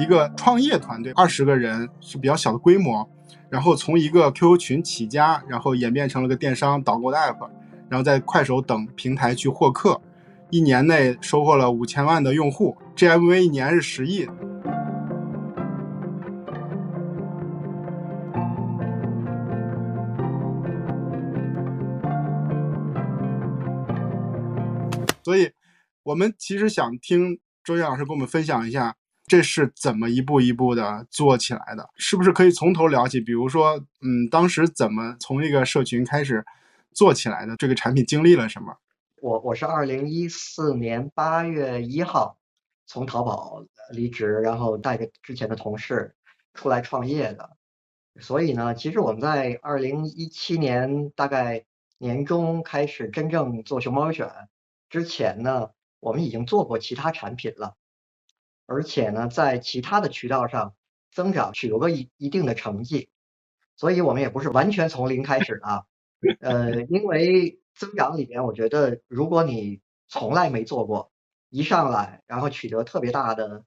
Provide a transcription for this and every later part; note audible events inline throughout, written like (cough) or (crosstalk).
一个创业团队，二十个人是比较小的规模，然后从一个 QQ 群起家，然后演变成了个电商导购的 app，然后在快手等平台去获客，一年内收获了五千万的用户，GMV 一年是十亿。所以，我们其实想听周燕老师跟我们分享一下，这是怎么一步一步的做起来的？是不是可以从头聊起？比如说，嗯，当时怎么从一个社群开始做起来的？这个产品经历了什么？我我是二零一四年八月一号从淘宝离职，然后带着之前的同事出来创业的。所以呢，其实我们在二零一七年大概年中开始真正做熊猫优选。之前呢，我们已经做过其他产品了，而且呢，在其他的渠道上增长取得过一一定的成绩，所以我们也不是完全从零开始的。(laughs) 呃，因为增长里面，我觉得如果你从来没做过，一上来然后取得特别大的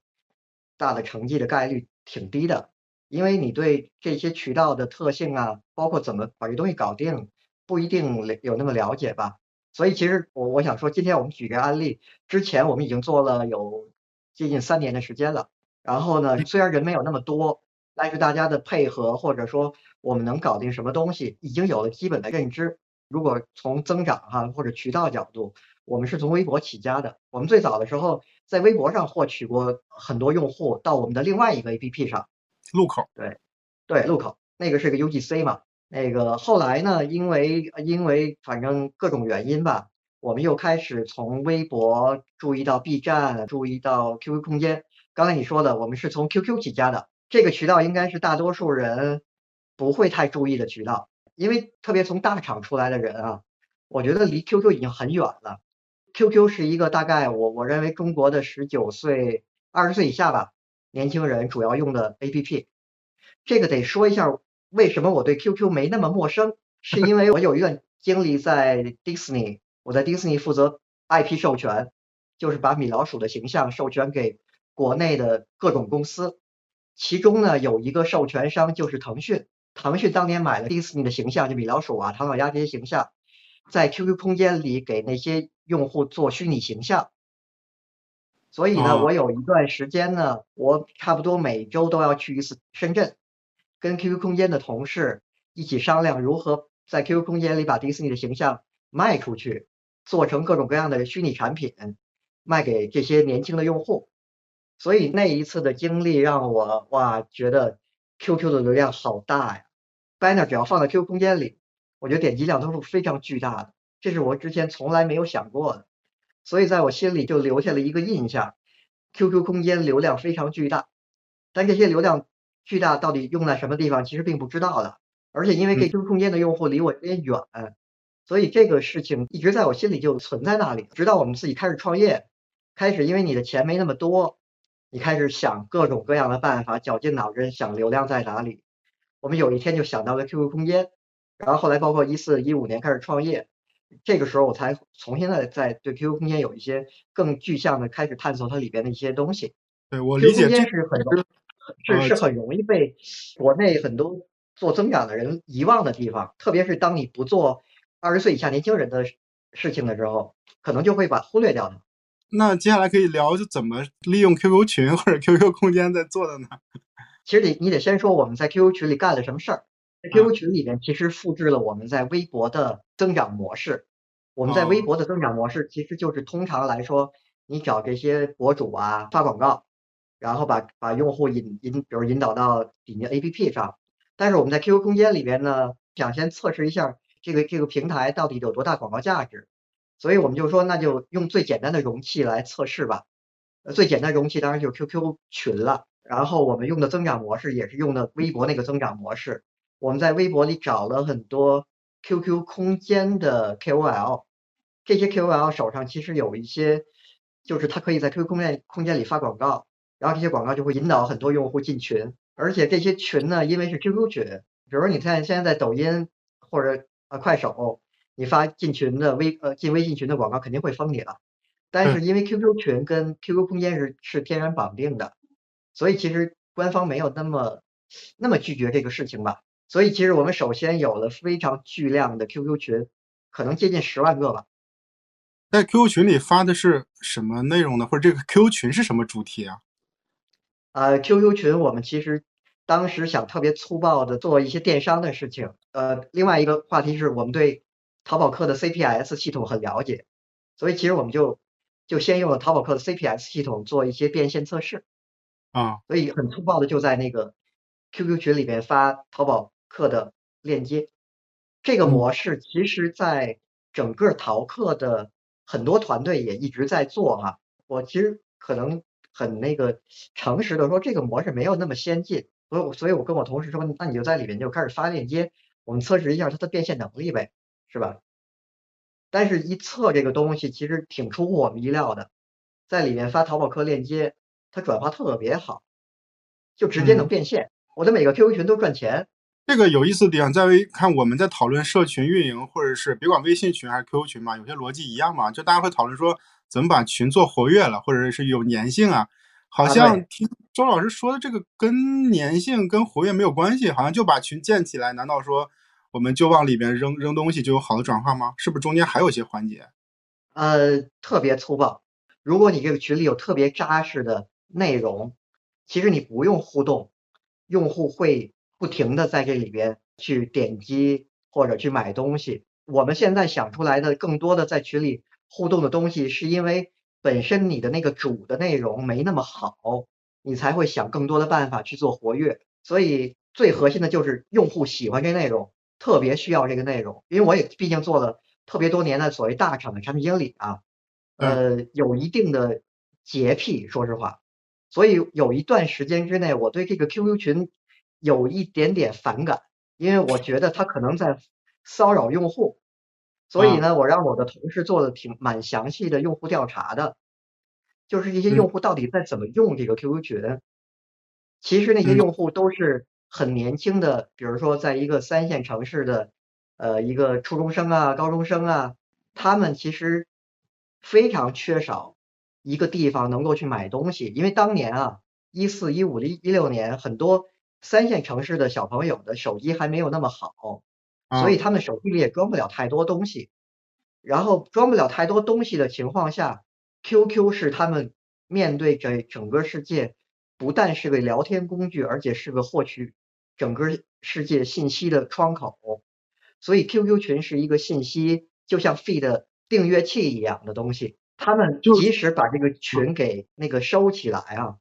大的成绩的概率挺低的，因为你对这些渠道的特性啊，包括怎么把这东西搞定，不一定有那么了解吧。所以其实我我想说，今天我们举个案例，之前我们已经做了有接近三年的时间了。然后呢，虽然人没有那么多，但是大家的配合或者说我们能搞定什么东西，已经有了基本的认知。如果从增长哈或者渠道角度，我们是从微博起家的。我们最早的时候在微博上获取过很多用户到我们的另外一个 APP 上，路口。对，对，路口那个是个 UGC 嘛。那个后来呢？因为因为反正各种原因吧，我们又开始从微博注意到 B 站，注意到 QQ 空间。刚才你说的，我们是从 QQ 起家的，这个渠道应该是大多数人不会太注意的渠道，因为特别从大厂出来的人啊，我觉得离 QQ 已经很远了。QQ 是一个大概我我认为中国的十九岁、二十岁以下吧年轻人主要用的 APP，这个得说一下。为什么我对 QQ 没那么陌生？是因为我有一段经历在 Disney，我在迪士尼负责 IP 授权，就是把米老鼠的形象授权给国内的各种公司。其中呢，有一个授权商就是腾讯。腾讯当年买了迪士尼的形象，就米老鼠啊、唐老鸭这些形象，在 QQ 空间里给那些用户做虚拟形象。所以呢，我有一段时间呢，我差不多每周都要去一次深圳。跟 QQ 空间的同事一起商量如何在 QQ 空间里把迪士尼的形象卖出去，做成各种各样的虚拟产品，卖给这些年轻的用户。所以那一次的经历让我哇，觉得 QQ 的流量好大呀！banner 只要放在 QQ 空间里，我觉得点击量都是非常巨大的，这是我之前从来没有想过的。所以在我心里就留下了一个印象：QQ 空间流量非常巨大，但这些流量。巨大到底用在什么地方，其实并不知道的。而且因为 QQ 空间的用户离我有点远，所以这个事情一直在我心里就存在那里。直到我们自己开始创业，开始因为你的钱没那么多，你开始想各种各样的办法，绞尽脑汁想流量在哪里。我们有一天就想到了 QQ 空间，然后后来包括一四一五年开始创业，这个时候我才重新的在对 QQ 空间有一些更具象的开始探索它里边的一些东西。对我理解是很多。是是很容易被国内很多做增长的人遗忘的地方，特别是当你不做二十岁以下年轻人的事情的时候，可能就会把忽略掉的。那接下来可以聊就怎么利用 QQ 群或者 QQ 空间在做的呢？其实你你得先说我们在 QQ 群里干了什么事儿。在 QQ 群里面其实复制了我们在微博的增长模式。我们在微博的增长模式其实就是通常来说，你找这些博主啊发广告。然后把把用户引引，比如引导到底下 APP 上，但是我们在 QQ 空间里边呢，想先测试一下这个这个平台到底有多大广告价值，所以我们就说那就用最简单的容器来测试吧。呃，最简单容器当然就是 QQ 群了。然后我们用的增长模式也是用的微博那个增长模式。我们在微博里找了很多 QQ 空间的 KOL，这些 KOL 手上其实有一些，就是他可以在 QQ 空间空间里发广告。然后这些广告就会引导很多用户进群，而且这些群呢，因为是 QQ 群，比如说你看现在在抖音或者呃快手，你发进群的微呃进微信群的广告肯定会封你了。但是因为 QQ 群跟 QQ 空间是是天然绑定的，所以其实官方没有那么那么拒绝这个事情吧。所以其实我们首先有了非常巨量的 QQ 群，可能接近十万个吧。在 QQ 群里发的是什么内容呢？或者这个 QQ 群是什么主题啊？呃，QQ 群我们其实当时想特别粗暴的做一些电商的事情。呃，另外一个话题是我们对淘宝客的 CPS 系统很了解，所以其实我们就就先用了淘宝客的 CPS 系统做一些变现测试。啊，所以很粗暴的就在那个 QQ 群里面发淘宝客的链接。这个模式其实在整个淘客的很多团队也一直在做哈。我其实可能很那个诚实的说，这个模式没有那么先进。所以，所以我跟我同事说，那你就在里面就开始发链接，我们测试一下它的变现能力呗，是吧？但是，一测这个东西其实挺出乎我们意料的，在里面发淘宝客链接。它转化特别好，就直接能变现。我的每个 QQ 群都赚钱。这个有意思的地方在于，看我们在讨论社群运营，或者是别管微信群还是 QQ 群嘛，有些逻辑一样嘛，就大家会讨论说怎么把群做活跃了，或者是有粘性啊。好像听周老师说的这个跟粘性跟活跃没有关系，好像就把群建起来，难道说我们就往里边扔扔东西就有好的转化吗？是不是中间还有一些环节？呃，特别粗暴。如果你这个群里有特别扎实的。内容其实你不用互动，用户会不停的在这里边去点击或者去买东西。我们现在想出来的更多的在群里互动的东西，是因为本身你的那个主的内容没那么好，你才会想更多的办法去做活跃。所以最核心的就是用户喜欢这内容，特别需要这个内容。因为我也毕竟做了特别多年的所谓大厂的产品经理啊，呃，有一定的洁癖，说实话。所以有一段时间之内，我对这个 QQ 群有一点点反感，因为我觉得他可能在骚扰用户。所以呢，我让我的同事做了挺蛮详细的用户调查的，就是这些用户到底在怎么用这个 QQ 群。其实那些用户都是很年轻的，比如说在一个三线城市的呃一个初中生啊、高中生啊，他们其实非常缺少。一个地方能够去买东西，因为当年啊，一四一五一一六年，很多三线城市的小朋友的手机还没有那么好，所以他们手机里也装不了太多东西。然后装不了太多东西的情况下，QQ 是他们面对着整个世界，不但是个聊天工具，而且是个获取整个世界信息的窗口。所以 QQ 群是一个信息，就像 feed 订阅器一样的东西。他们即使把这个群给那个收起来啊，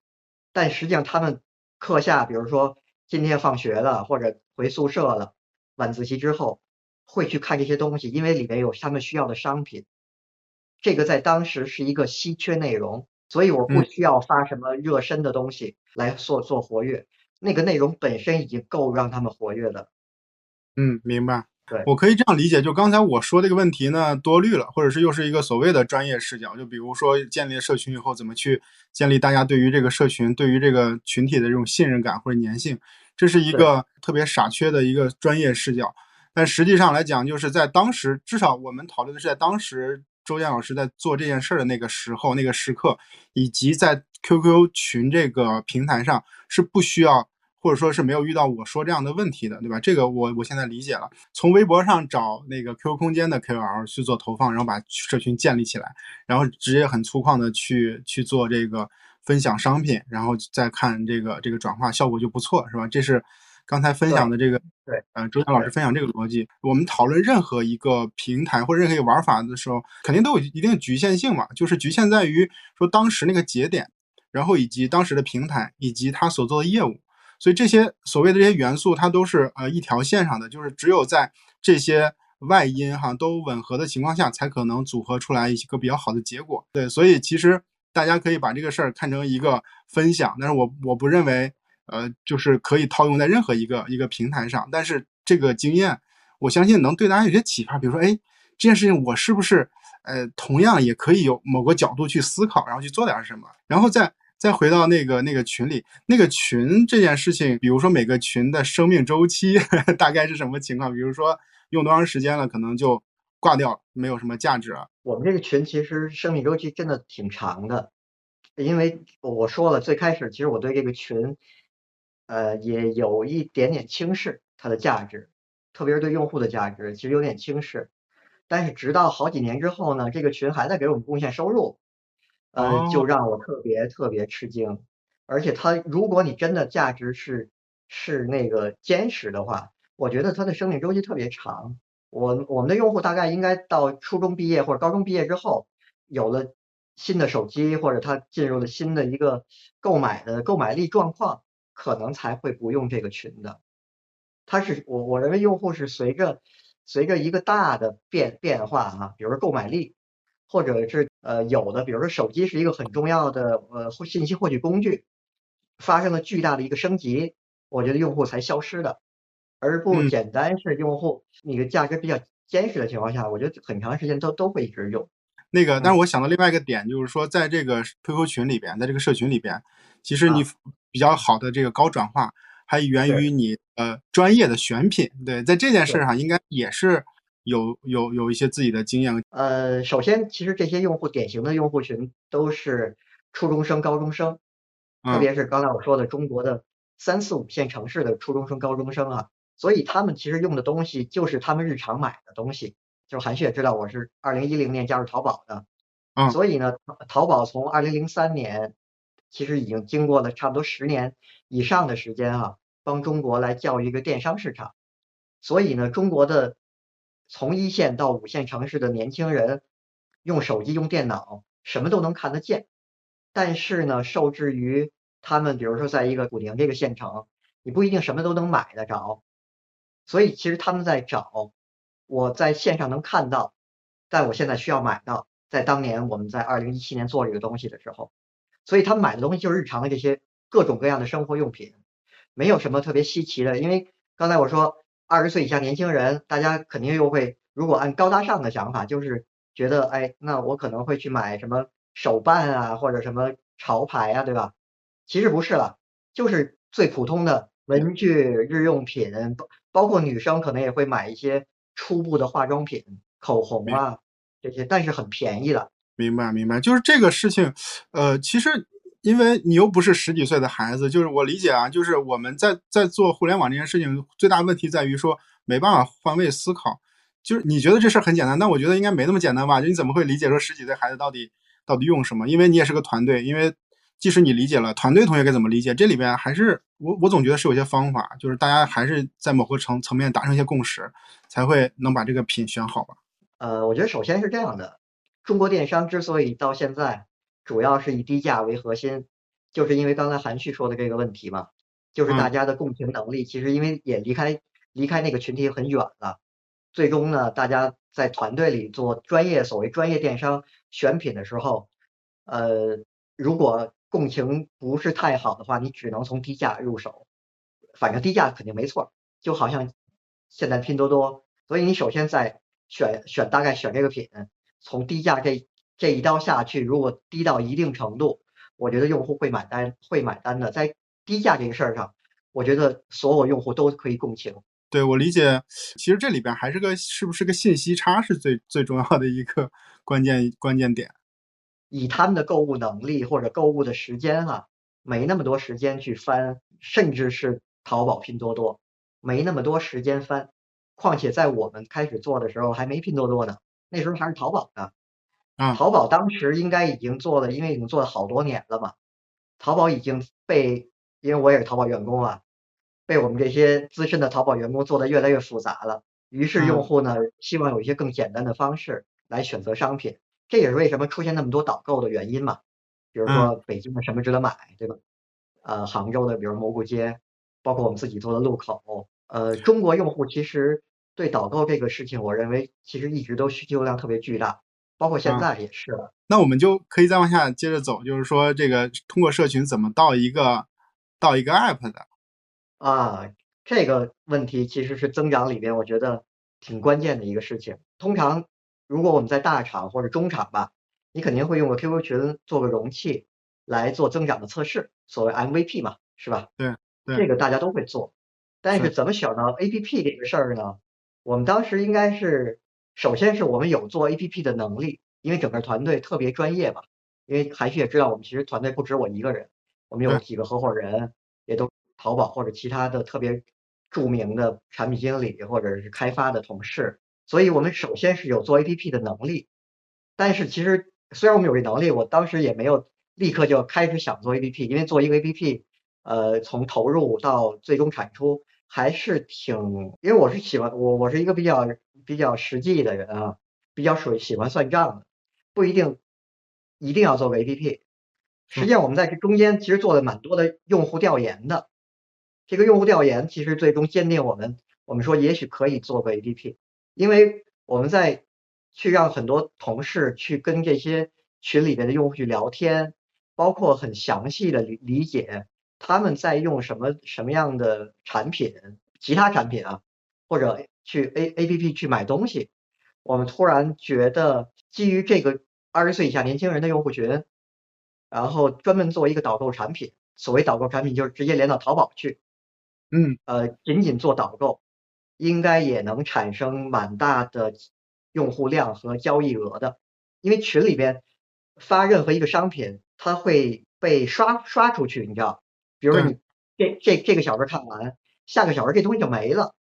但实际上他们课下，比如说今天放学了或者回宿舍了，晚自习之后会去看这些东西，因为里面有他们需要的商品。这个在当时是一个稀缺内容，所以我不需要发什么热身的东西来做做活跃，那个内容本身已经够让他们活跃的。嗯，明白。对，我可以这样理解，就刚才我说这个问题呢，多虑了，或者是又是一个所谓的专业视角。就比如说建立社群以后，怎么去建立大家对于这个社群、对于这个群体的这种信任感或者粘性，这是一个特别傻缺的一个专业视角。但实际上来讲，就是在当时，至少我们讨论的是在当时周建老师在做这件事的那个时候、那个时刻，以及在 QQ 群这个平台上是不需要。或者说是没有遇到我说这样的问题的，对吧？这个我我现在理解了。从微博上找那个 QQ 空间的 KOL 去做投放，然后把社群建立起来，然后直接很粗犷的去去做这个分享商品，然后再看这个这个转化效果就不错，是吧？这是刚才分享的这个对，呃，周强老师分享这个逻辑。我们讨论任何一个平台或者任何一个玩法的时候，肯定都有一定局限性嘛，就是局限在于说当时那个节点，然后以及当时的平台以及他所做的业务。所以这些所谓的这些元素，它都是呃一条线上的，就是只有在这些外因哈都吻合的情况下，才可能组合出来一个比较好的结果。对，所以其实大家可以把这个事儿看成一个分享，但是我我不认为呃就是可以套用在任何一个一个平台上。但是这个经验，我相信能对大家有些启发。比如说，哎，这件事情我是不是呃同样也可以有某个角度去思考，然后去做点什么，然后再。再回到那个那个群里，那个群这件事情，比如说每个群的生命周期 (laughs) 大概是什么情况？比如说用多长时间了，可能就挂掉了，没有什么价值了。我们这个群其实生命周期真的挺长的，因为我说了，最开始其实我对这个群，呃，也有一点点轻视它的价值，特别是对用户的价值，其实有点轻视。但是直到好几年之后呢，这个群还在给我们贡献收入，呃，就让我特别特别吃惊。而且它，如果你真的价值是是那个坚实的话，我觉得它的生命周期特别长。我我们的用户大概应该到初中毕业或者高中毕业之后，有了新的手机或者他进入了新的一个购买的购买力状况，可能才会不用这个群的。它是我我认为用户是随着随着一个大的变变化啊，比如说购买力，或者是呃有的，比如说手机是一个很重要的呃信息获取工具，发生了巨大的一个升级，我觉得用户才消失的。而不简单是用户你的价值比较坚实的情况下，我觉得很长时间都都会一直用。那个，但是我想到另外一个点，就是说在这个 QQ 群里边，在这个社群里边，其实你比较好的这个高转化，还源于你呃专业的选品。对，在这件事上应该也是有有有一些自己的经验。呃，首先，其实这些用户典型的用户群都是初中生、高中生，特别是刚才我说的中国的三四五线城市的初中生、高中生啊。所以他们其实用的东西就是他们日常买的东西。就是韩旭也知道我是二零一零年加入淘宝的，嗯，所以呢，淘宝从二零零三年其实已经经过了差不多十年以上的时间哈，帮中国来教育一个电商市场。所以呢，中国的从一线到五线城市的年轻人用手机、用电脑，什么都能看得见。但是呢，受制于他们，比如说在一个古宁这个县城，你不一定什么都能买得着。所以其实他们在找，我在线上能看到，但我现在需要买到。在当年我们在二零一七年做这个东西的时候，所以他们买的东西就是日常的这些各种各样的生活用品，没有什么特别稀奇的。因为刚才我说二十岁以下年轻人，大家肯定又会，如果按高大上的想法，就是觉得哎，那我可能会去买什么手办啊，或者什么潮牌啊，对吧？其实不是了，就是最普通的文具、日用品。包括女生可能也会买一些初步的化妆品、口红啊这些，但是很便宜的。明白，明白，就是这个事情。呃，其实因为你又不是十几岁的孩子，就是我理解啊，就是我们在在做互联网这件事情，最大问题在于说没办法换位思考。就是你觉得这事儿很简单，但我觉得应该没那么简单吧？就你怎么会理解说十几岁孩子到底到底用什么？因为你也是个团队，因为。即使你理解了团队同学该怎么理解，这里边还是我我总觉得是有些方法，就是大家还是在某个层层面达成一些共识，才会能把这个品选好吧。呃，我觉得首先是这样的，中国电商之所以到现在主要是以低价为核心，就是因为刚才韩旭说的这个问题嘛，就是大家的共情能力其实因为也离开离开那个群体很远了，最终呢，大家在团队里做专业所谓专业电商选品的时候，呃，如果共情不是太好的话，你只能从低价入手，反正低价肯定没错。就好像现在拼多多，所以你首先在选选大概选这个品，从低价这这一刀下去，如果低到一定程度，我觉得用户会买单，会买单的。在低价这个事儿上，我觉得所有用户都可以共情。对我理解，其实这里边还是个是不是个信息差是最最重要的一个关键关键点。以他们的购物能力或者购物的时间哈，没那么多时间去翻，甚至是淘宝、拼多多，没那么多时间翻。况且在我们开始做的时候还没拼多多呢，那时候还是淘宝呢。啊，淘宝当时应该已经做了，因为已经做了好多年了嘛。淘宝已经被，因为我也是淘宝员工啊，被我们这些资深的淘宝员工做的越来越复杂了。于是用户呢，希望有一些更简单的方式来选择商品。这也是为什么出现那么多导购的原因嘛，比如说北京的什么值得买，对吧？呃，杭州的比如蘑菇街，包括我们自己做的路口，呃，中国用户其实对导购这个事情，我认为其实一直都需求量特别巨大，包括现在也是。那我们就可以再往下接着走，就是说这个通过社群怎么到一个到一个 app 的？啊，这个问题其实是增长里边我觉得挺关键的一个事情，通常。如果我们在大厂或者中厂吧，你肯定会用个 QQ 群做个容器来做增长的测试，所谓 MVP 嘛，是吧？对，这个大家都会做。但是怎么想到 APP 这个事儿呢？我们当时应该是，首先是我们有做 APP 的能力，因为整个团队特别专业嘛。因为韩旭也知道，我们其实团队不止我一个人，我们有几个合伙人，也都淘宝或者其他的特别著名的产品经理或者是开发的同事，所以我们首先是有做 APP 的能力。但是其实虽然我们有这能力，我当时也没有立刻就开始想做 APP，因为做一个 APP，呃，从投入到最终产出还是挺，因为我是喜欢我我是一个比较比较实际的人啊，比较属于喜欢算账的，不一定一定要做个 APP。实际上我们在这中间其实做了蛮多的用户调研的，这个用户调研其实最终坚定我们，我们说也许可以做个 APP，因为我们在。去让很多同事去跟这些群里面的用户去聊天，包括很详细的理理解他们在用什么什么样的产品，其他产品啊，或者去 A A P P 去买东西。我们突然觉得，基于这个二十岁以下年轻人的用户群，然后专门做一个导购产品，所谓导购产品就是直接连到淘宝去，嗯，呃，仅仅做导购，应该也能产生蛮大的。用户量和交易额的，因为群里边发任何一个商品，它会被刷刷出去，你知道？比如说你这这这个小时看完，下个小时这东西就没了。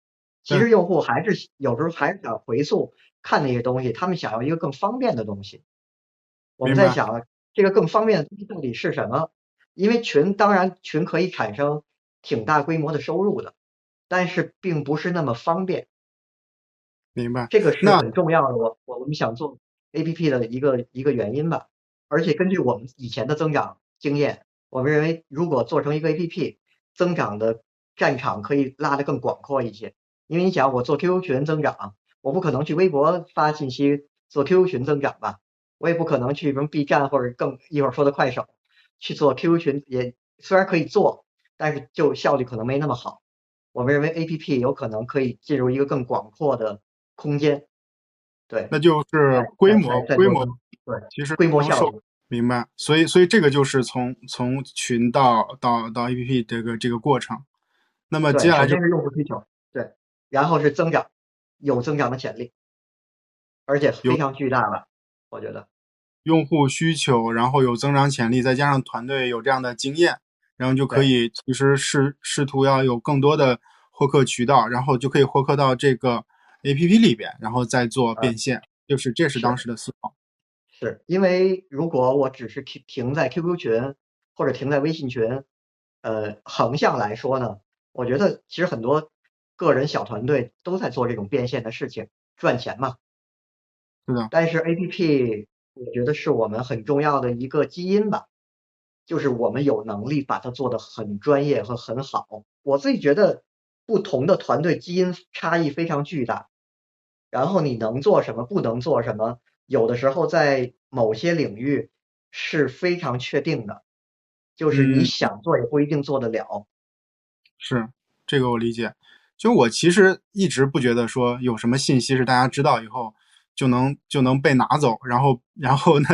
其实用户还是有时候还是想回溯看那些东西，他们想要一个更方便的东西。我们在想这个更方便的东西到底是什么？因为群当然群可以产生挺大规模的收入的，但是并不是那么方便。明白，这个是很重要的。我我们想做 A P P 的一个一个原因吧。而且根据我们以前的增长经验，我们认为如果做成一个 A P P，增长的战场可以拉得更广阔一些。因为你想，我做 Q Q 群增长，我不可能去微博发信息做 Q Q 群增长吧？我也不可能去什么 B 站或者更一会儿说的快手去做 Q Q 群，也虽然可以做，但是就效率可能没那么好。我们认为 A P P 有可能可以进入一个更广阔的。空间，对，那就是规模，规模，对，其实规模效应，明白。所以，所以这个就是从从群到到到 APP 这个这个过程。那么接下来就是用户需求，对，然后是增长，有增长的潜力，而且非常巨大了，我觉得。用户需求，然后有增长潜力，再加上团队有这样的经验，然后就可以其实试试图要有更多的获客渠道，然后就可以获客到这个。A P P 里边，然后再做变现，就是这是当时的思考。是因为如果我只是停停在 Q Q 群或者停在微信群，呃，横向来说呢，我觉得其实很多个人小团队都在做这种变现的事情，赚钱嘛。是的。但是 A P P 我觉得是我们很重要的一个基因吧，就是我们有能力把它做得很专业和很好。我自己觉得。不同的团队基因差异非常巨大，然后你能做什么，不能做什么，有的时候在某些领域是非常确定的，就是你想做也不一定做得了。是这个我理解，就我其实一直不觉得说有什么信息是大家知道以后就能就能被拿走，然后然后呢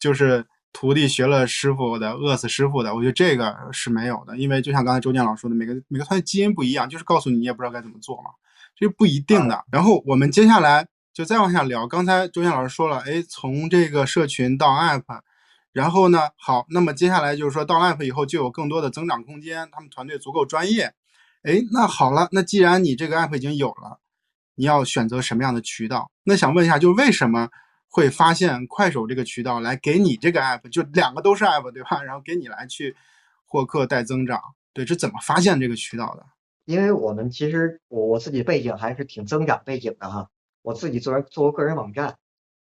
就是。徒弟学了师傅的，饿死师傅的，我觉得这个是没有的，因为就像刚才周建老说的，每个每个团队基因不一样，就是告诉你你也不知道该怎么做嘛，这不一定的。然后我们接下来就再往下聊，刚才周建老师说了，哎，从这个社群到 app，然后呢，好，那么接下来就是说到 app 以后就有更多的增长空间，他们团队足够专业，哎，那好了，那既然你这个 app 已经有了，你要选择什么样的渠道？那想问一下，就为什么？会发现快手这个渠道来给你这个 app，就两个都是 app，对吧？(laughs) 然后给你来去获客带增长，对，是怎么发现这个渠道的？因为我们其实我我自己背景还是挺增长背景的哈，我自己做做过个人网站，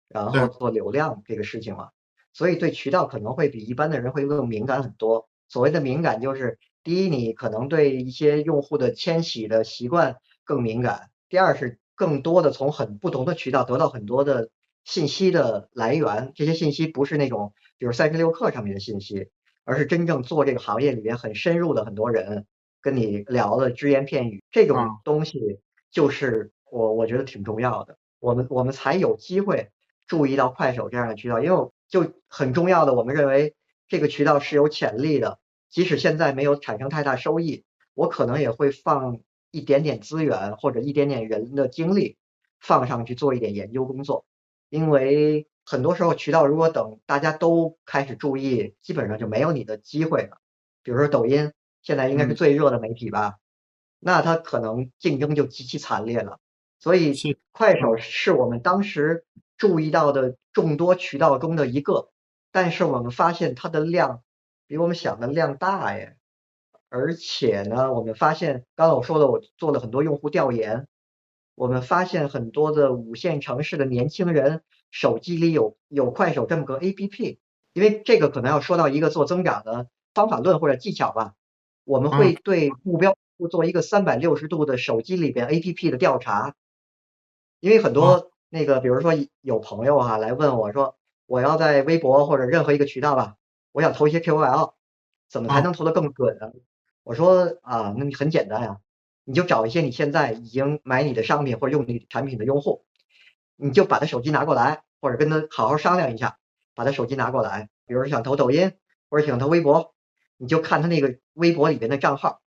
然后做流量这个事情嘛，所以对渠道可能会比一般的人会更敏感很多。所谓的敏感就是，第一，你可能对一些用户的迁徙的习惯更敏感；第二是更多的从很不同的渠道得到很多的。信息的来源，这些信息不是那种，比如三十六课上面的信息，而是真正做这个行业里面很深入的很多人跟你聊的只言片语，这种东西就是我我觉得挺重要的。我们我们才有机会注意到快手这样的渠道，因为就很重要的，我们认为这个渠道是有潜力的，即使现在没有产生太大收益，我可能也会放一点点资源或者一点点人的精力放上去做一点研究工作。因为很多时候渠道如果等大家都开始注意，基本上就没有你的机会了。比如说抖音，现在应该是最热的媒体吧，那它可能竞争就极其惨烈了。所以快手是我们当时注意到的众多渠道中的一个，但是我们发现它的量比我们想的量大耶。而且呢，我们发现，刚才我说的，我做了很多用户调研，我们发现很多的五线城市的年轻人手机里有有快手这么个 APP，因为这个可能要说到一个做增长的方法论或者技巧吧。我们会对目标做一个三百六十度的手机里边 APP 的调查，因为很多那个，比如说有朋友哈来问我说，我要在微博或者任何一个渠道吧，我想投一些 KOL，怎么才能投得更准呢？我说啊，那你很简单呀，你就找一些你现在已经买你的商品或者用你产品的用户，你就把他手机拿过来，或者跟他好好商量一下，把他手机拿过来。比如说想投抖音或者想投微博，你就看他那个微博里边的账号，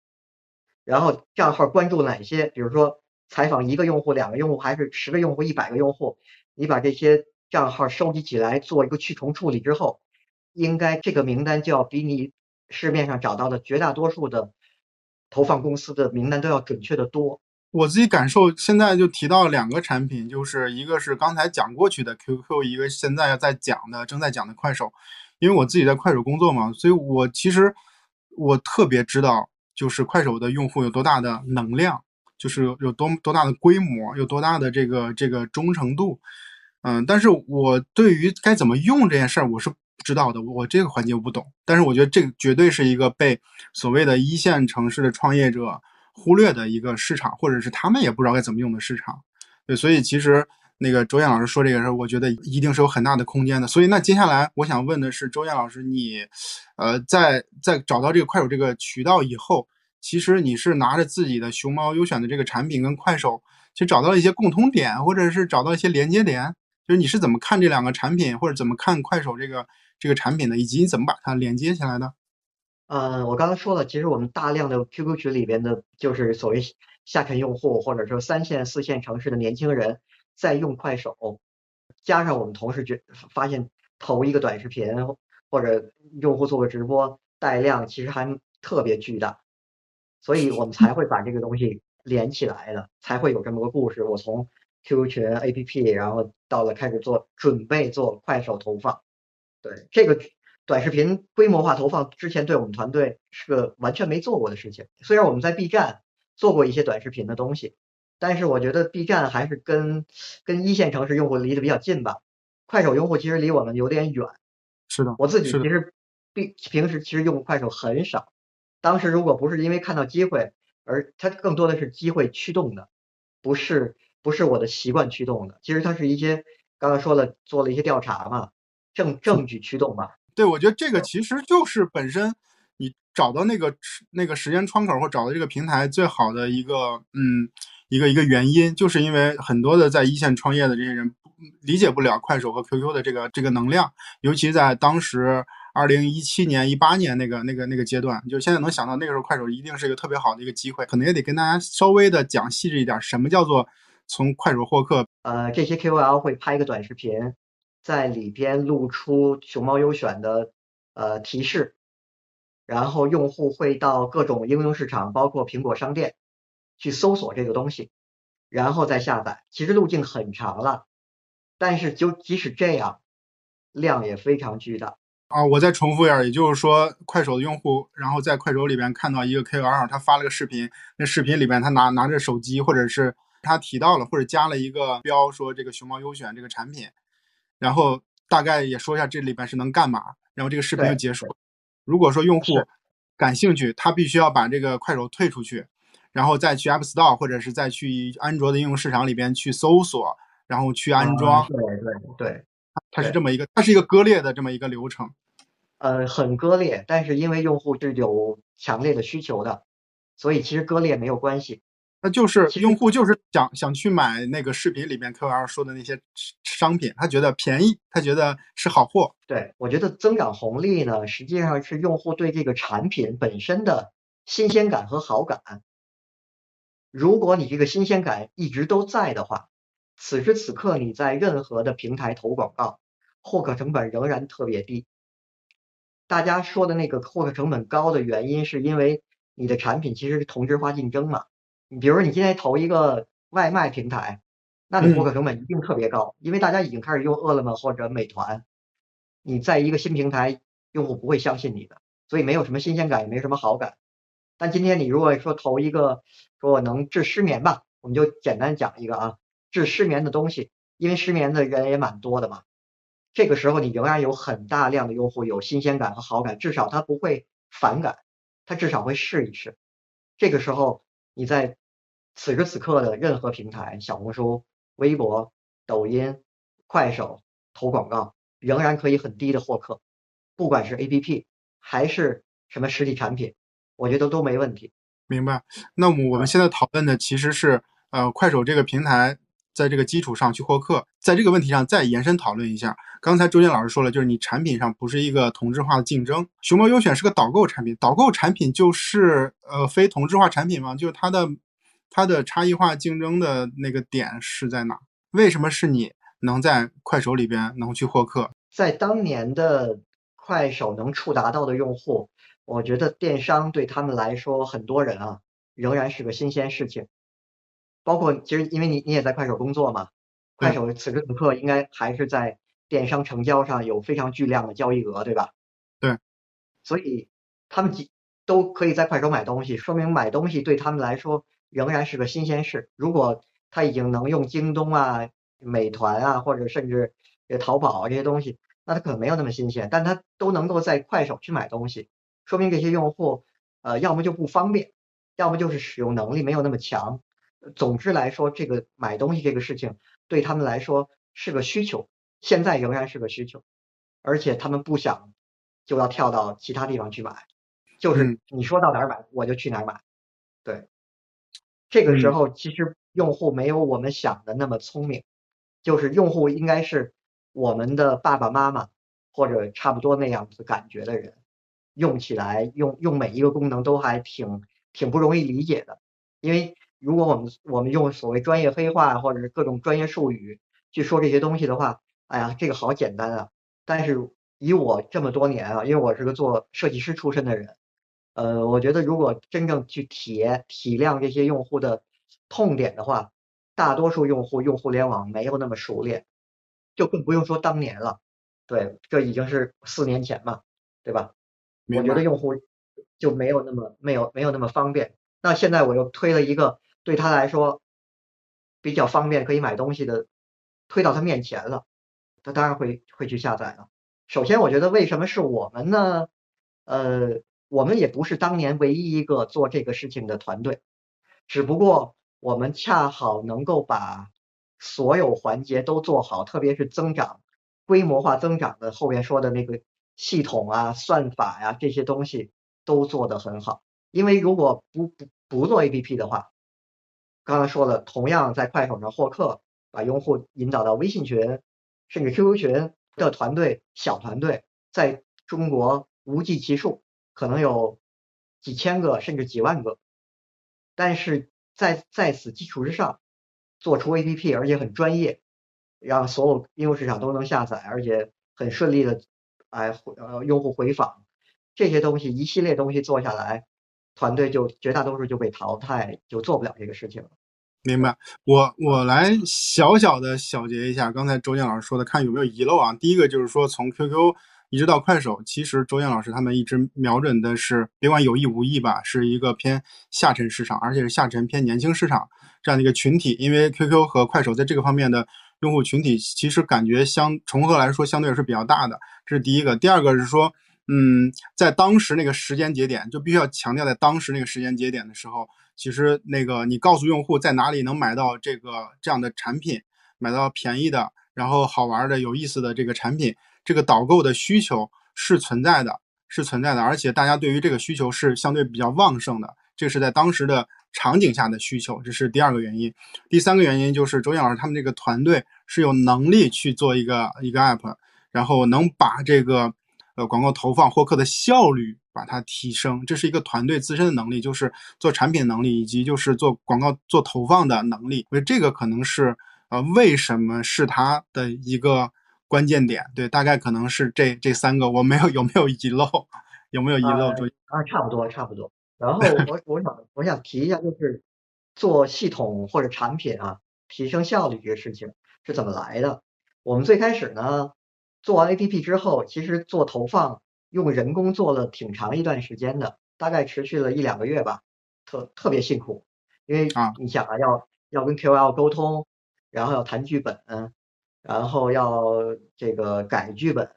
然后账号关注哪些，比如说采访一个用户、两个用户，还是十个用户、一百个用户，你把这些账号收集起来做一个去重处理之后，应该这个名单就要比你。市面上找到的绝大多数的投放公司的名单都要准确的多。我自己感受，现在就提到两个产品，就是一个是刚才讲过去的 QQ，一个现在要在讲的正在讲的快手。因为我自己在快手工作嘛，所以我其实我特别知道，就是快手的用户有多大的能量，就是有多多大的规模，有多大的这个这个忠诚度。嗯，但是我对于该怎么用这件事儿，我是。知道的，我这个环节我不懂，但是我觉得这个绝对是一个被所谓的一线城市的创业者忽略的一个市场，或者是他们也不知道该怎么用的市场。对，所以其实那个周燕老师说这个事儿，我觉得一定是有很大的空间的。所以那接下来我想问的是，周燕老师，你呃在在找到这个快手这个渠道以后，其实你是拿着自己的熊猫优选的这个产品跟快手，其实找到了一些共通点，或者是找到一些连接点，就是你是怎么看这两个产品，或者怎么看快手这个？这个产品呢，以及你怎么把它连接起来的？呃，我刚才说了，其实我们大量的 QQ 群里边的，就是所谓下沉用户，或者说三线、四线城市的年轻人在用快手，加上我们同时觉发现投一个短视频或者用户做个直播带量，其实还特别巨大，所以我们才会把这个东西连起来的，才会有这么个故事。我从 QQ 群 APP，然后到了开始做准备做快手投放。对这个短视频规模化投放，之前对我们团队是个完全没做过的事情。虽然我们在 B 站做过一些短视频的东西，但是我觉得 B 站还是跟跟一线城市用户离得比较近吧。快手用户其实离我们有点远。是的，我自己其实平平时其实用快手很少。当时如果不是因为看到机会，而它更多的是机会驱动的，不是不是我的习惯驱动的。其实它是一些刚刚说了做了一些调查嘛。证证据驱动吧。对，我觉得这个其实就是本身你找到那个那个时间窗口或找到这个平台最好的一个嗯一个一个原因，就是因为很多的在一线创业的这些人理解不了快手和 QQ 的这个这个能量，尤其在当时二零一七年一八年那个那个那个阶段，就现在能想到那个时候快手一定是一个特别好的一个机会，可能也得跟大家稍微的讲细致一点，什么叫做从快手获客？呃，这些 KOL 会拍一个短视频。在里边露出熊猫优选的呃提示，然后用户会到各种应用市场，包括苹果商店去搜索这个东西，然后再下载。其实路径很长了，但是就即使这样，量也非常巨大啊！我再重复一下，也就是说，快手的用户，然后在快手里边看到一个 KOL，他发了个视频，那视频里边他拿拿着手机，或者是他提到了或者加了一个标，说这个熊猫优选这个产品。然后大概也说一下这里边是能干嘛，然后这个视频就结束。如果说用户感兴趣，他必须要把这个快手退出去，然后再去 App Store 或者是再去安卓的应用市场里边去搜索，然后去安装。对对对，它是这么一个，它是一个割裂的这么一个流程。呃，很割裂，但是因为用户是有强烈的需求的，所以其实割裂没有关系。那就是用户就是想想去买那个视频里面 KOL 说的那些商品，他觉得便宜，他觉得是好货。对我觉得增长红利呢，实际上是用户对这个产品本身的新鲜感和好感。如果你这个新鲜感一直都在的话，此时此刻你在任何的平台投广告，获客成本仍然特别低。大家说的那个获客成本高的原因，是因为你的产品其实是同质化竞争嘛。你比如说你今天投一个外卖平台，那你获客成本一定特别高，因为大家已经开始用饿了么或者美团，你在一个新平台，用户不会相信你的，所以没有什么新鲜感，也没什么好感。但今天你如果说投一个说我能治失眠吧，我们就简单讲一个啊，治失眠的东西，因为失眠的人也蛮多的嘛。这个时候你仍然有很大量的用户有新鲜感和好感，至少他不会反感，他至少会试一试。这个时候你在此时此刻的任何平台，小红书、微博、抖音、快手投广告，仍然可以很低的获客，不管是 APP 还是什么实体产品，我觉得都没问题。明白。那么我们现在讨论的其实是呃快手这个平台。在这个基础上去获客，在这个问题上再延伸讨论一下。刚才周建老师说了，就是你产品上不是一个同质化的竞争。熊猫优选是个导购产品，导购产品就是呃非同质化产品吗？就是它的它的差异化竞争的那个点是在哪？为什么是你能在快手里边能去获客？在当年的快手能触达到的用户，我觉得电商对他们来说，很多人啊仍然是个新鲜事情。包括其实，因为你你也在快手工作嘛，快手此时此刻应该还是在电商成交上有非常巨量的交易额，对吧？对，所以他们几都可以在快手买东西，说明买东西对他们来说仍然是个新鲜事。如果他已经能用京东啊、美团啊，或者甚至淘宝啊这些东西，那他可能没有那么新鲜，但他都能够在快手去买东西，说明这些用户呃要么就不方便，要么就是使用能力没有那么强。总之来说，这个买东西这个事情对他们来说是个需求，现在仍然是个需求，而且他们不想就要跳到其他地方去买，就是你说到哪儿买我就去哪儿买。对，这个时候其实用户没有我们想的那么聪明，就是用户应该是我们的爸爸妈妈或者差不多那样子感觉的人，用起来用用每一个功能都还挺挺不容易理解的，因为。如果我们我们用所谓专业黑话或者是各种专业术语去说这些东西的话，哎呀，这个好简单啊！但是以我这么多年啊，因为我是个做设计师出身的人，呃，我觉得如果真正去体体谅这些用户的痛点的话，大多数用户用互联网没有那么熟练，就更不用说当年了。对，这已经是四年前嘛，对吧？我觉得用户就没有那么没有没有那么方便。那现在我又推了一个。对他来说比较方便，可以买东西的推到他面前了，他当然会会去下载了。首先，我觉得为什么是我们呢？呃，我们也不是当年唯一一个做这个事情的团队，只不过我们恰好能够把所有环节都做好，特别是增长、规模化增长的后边说的那个系统啊、算法呀这些东西都做得很好。因为如果不不不做 APP 的话，刚才说了，同样在快手上获客，把用户引导到微信群，甚至 QQ 群的团队，小团队在中国无计其数，可能有几千个甚至几万个。但是在在此基础之上，做出 APP，而且很专业，让所有应用市场都能下载，而且很顺利的，哎，呃，用户回访这些东西，一系列东西做下来，团队就绝大多数就被淘汰，就做不了这个事情了。明白，我我来小小的小结一下刚才周建老师说的，看有没有遗漏啊。第一个就是说，从 QQ 一直到快手，其实周建老师他们一直瞄准的是，别管有意无意吧，是一个偏下沉市场，而且是下沉偏年轻市场这样的一个群体。因为 QQ 和快手在这个方面的用户群体，其实感觉相重合来说，相对是比较大的。这是第一个。第二个是说，嗯，在当时那个时间节点，就必须要强调，在当时那个时间节点的时候。其实那个，你告诉用户在哪里能买到这个这样的产品，买到便宜的，然后好玩的、有意思的这个产品，这个导购的需求是存在的，是存在的，而且大家对于这个需求是相对比较旺盛的，这是在当时的场景下的需求，这是第二个原因。第三个原因就是周燕老师他们这个团队是有能力去做一个一个 app，然后能把这个呃广告投放获客的效率。把它提升，这是一个团队自身的能力，就是做产品能力，以及就是做广告、做投放的能力。所以这个可能是呃，为什么是它的一个关键点。对，大概可能是这这三个，我没有有没有遗漏？有没有遗漏？注意啊，差不多差不多。然后 (laughs) 我我想我想提一下，就是做系统或者产品啊，提升效率这个事情是怎么来的？我们最开始呢，做完 APP 之后，其实做投放用人工做了挺长一段时间的，大概持续了一两个月吧，特特别辛苦，因为你想啊，要要跟 KOL 沟通，然后要谈剧本，然后要这个改剧本、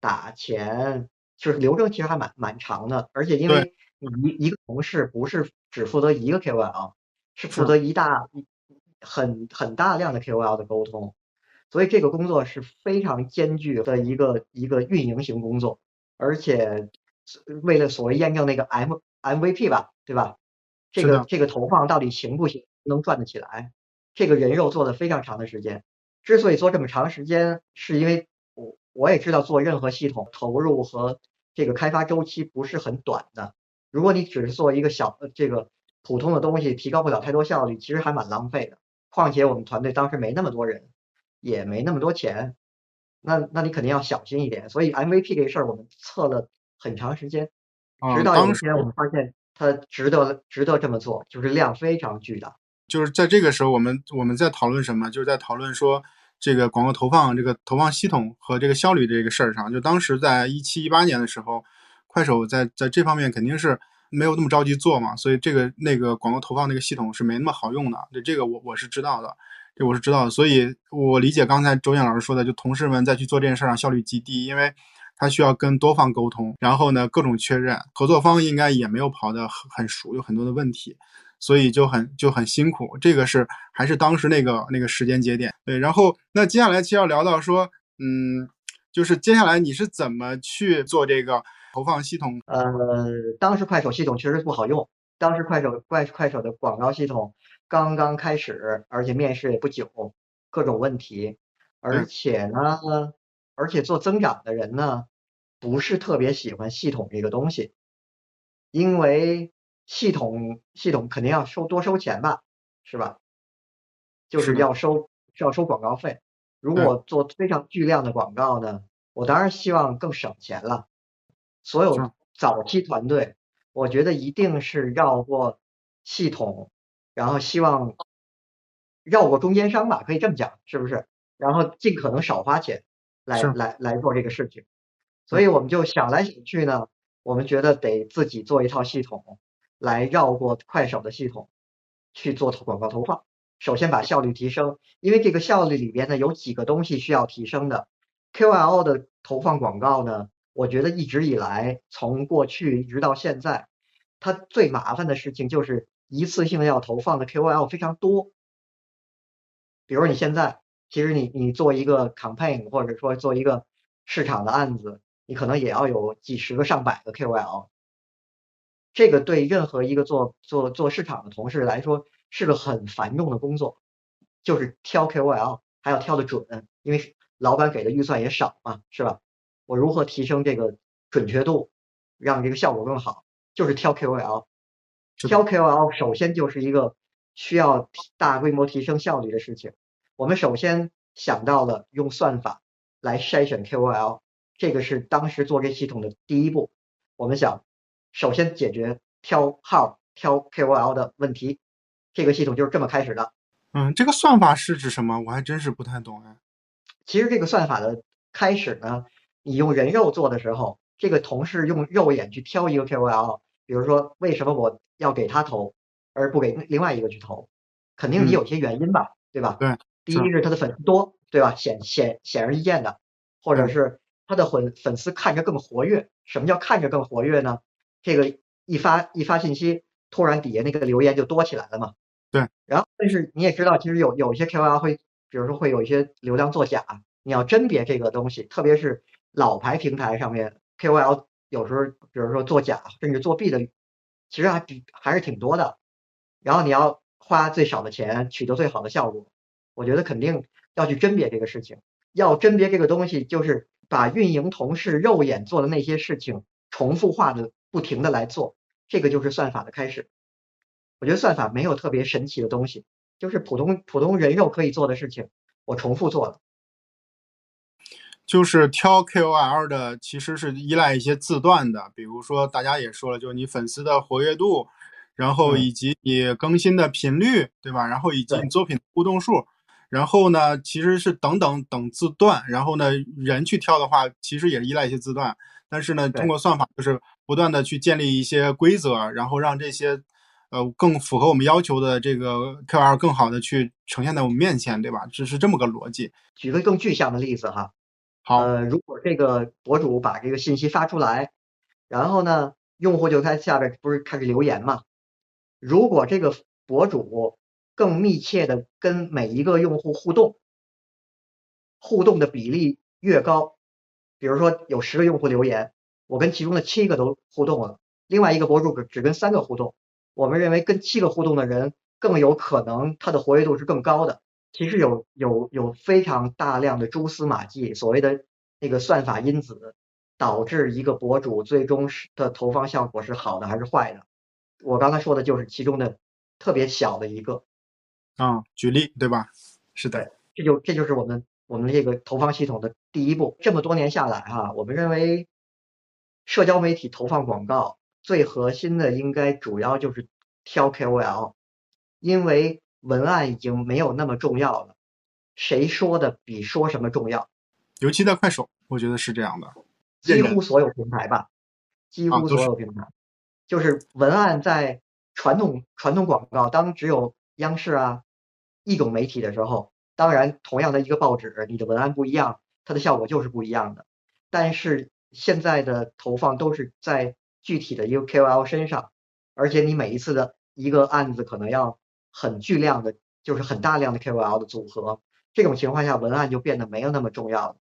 打钱，就是流程其实还蛮蛮长的，而且因为你一一个同事不是只负责一个 KOL，是负责一大很很大量的 KOL 的沟通。所以这个工作是非常艰巨的一个一个运营型工作，而且为了所谓验证那个 M MVP 吧，对吧？这个这个投放到底行不行，能赚得起来？这个人肉做了非常长的时间。之所以做这么长时间，是因为我我也知道做任何系统投入和这个开发周期不是很短的。如果你只是做一个小这个普通的东西，提高不了太多效率，其实还蛮浪费的。况且我们团队当时没那么多人。也没那么多钱，那那你肯定要小心一点。所以 MVP 这事儿我们测了很长时间，直到有一天我们发现它值得值得这么做，就是量非常巨大。就是在这个时候，我们我们在讨论什么？就是在讨论说这个广告投放这个投放系统和这个效率这个事儿上。就当时在一七一八年的时候，快手在在这方面肯定是没有那么着急做嘛，所以这个那个广告投放那个系统是没那么好用的。对这个我我是知道的。这我是知道的，所以我理解刚才周燕老师说的，就同事们在去做这件事儿上效率极低，因为他需要跟多方沟通，然后呢各种确认，合作方应该也没有跑得很很熟，有很多的问题，所以就很就很辛苦。这个是还是当时那个那个时间节点。对，然后那接下来其实要聊到说，嗯，就是接下来你是怎么去做这个投放系统？呃，当时快手系统确实不好用，当时快手快快手的广告系统。刚刚开始，而且面试也不久，各种问题，而且呢，而且做增长的人呢，不是特别喜欢系统这个东西，因为系统系统肯定要收多收钱吧，是吧？就是要收是要收广告费。如果做非常巨量的广告呢，我当然希望更省钱了。所有早期团队，我觉得一定是绕过系统。然后希望绕过中间商吧，可以这么讲，是不是？然后尽可能少花钱来来来做这个事情。所以我们就想来想去呢，我们觉得得自己做一套系统来绕过快手的系统去做广告投放。首先把效率提升，因为这个效率里边呢有几个东西需要提升的。KOL 的投放广告呢，我觉得一直以来从过去一直到现在，它最麻烦的事情就是。一次性要投放的 KOL 非常多，比如你现在，其实你你做一个 campaign 或者说做一个市场的案子，你可能也要有几十个上百个 KOL，这个对任何一个做做做市场的同事来说是个很繁重的工作，就是挑 KOL 还要挑的准，因为老板给的预算也少嘛，是吧？我如何提升这个准确度，让这个效果更好，就是挑 KOL。挑 KOL 首先就是一个需要大规模提升效率的事情。我们首先想到了用算法来筛选 KOL，这个是当时做这系统的第一步。我们想首先解决挑号、挑 KOL 的问题，这个系统就是这么开始的。嗯，这个算法是指什么？我还真是不太懂哎。其实这个算法的开始呢，你用人肉做的时候，这个同事用肉眼去挑一个 KOL。比如说，为什么我要给他投，而不给另外一个去投？肯定你有些原因吧，对吧？对。第一是他的粉丝多，对吧？显显显而易见的，或者是他的粉粉丝看着更活跃。什么叫看着更活跃呢？这个一发一发信息，突然底下那个留言就多起来了嘛。对。然后，但是你也知道，其实有有一些 KOL 会，比如说会有一些流量作假，你要甄别这个东西，特别是老牌平台上面 KOL。有时候，比如说做假甚至作弊的，其实还比还是挺多的。然后你要花最少的钱取得最好的效果，我觉得肯定要去甄别这个事情。要甄别这个东西，就是把运营同事肉眼做的那些事情重复化的不停的来做，这个就是算法的开始。我觉得算法没有特别神奇的东西，就是普通普通人肉可以做的事情，我重复做了。就是挑 KOL 的，其实是依赖一些字段的，比如说大家也说了，就是你粉丝的活跃度，然后以及你更新的频率，对吧？然后以及你作品互动数，然后呢，其实是等等等字段，然后呢，人去挑的话，其实也是依赖一些字段，但是呢，通过算法就是不断的去建立一些规则，然后让这些呃更符合我们要求的这个 KOL 更好的去呈现在我们面前，对吧？只是这么个逻辑。举个更具象的例子哈。呃，如果这个博主把这个信息发出来，然后呢，用户就在下边不是开始留言嘛？如果这个博主更密切的跟每一个用户互动，互动的比例越高，比如说有十个用户留言，我跟其中的七个都互动了，另外一个博主只跟三个互动，我们认为跟七个互动的人更有可能他的活跃度是更高的。其实有有有非常大量的蛛丝马迹，所谓的那个算法因子，导致一个博主最终是的投放效果是好的还是坏的。我刚才说的就是其中的特别小的一个。啊，举例对吧？是的，这就这就是我们我们这个投放系统的第一步。这么多年下来哈，我们认为社交媒体投放广告最核心的应该主要就是挑 KOL，因为。文案已经没有那么重要了，谁说的比说什么重要？尤其在快手，我觉得是这样的。几乎所有平台吧，几乎所有平台，就是文案在传统传统广告，当只有央视啊一种媒体的时候，当然同样的一个报纸，你的文案不一样，它的效果就是不一样的。但是现在的投放都是在具体的一个 KOL 身上，而且你每一次的一个案子可能要。很巨量的，就是很大量的 KOL 的组合，这种情况下文案就变得没有那么重要了。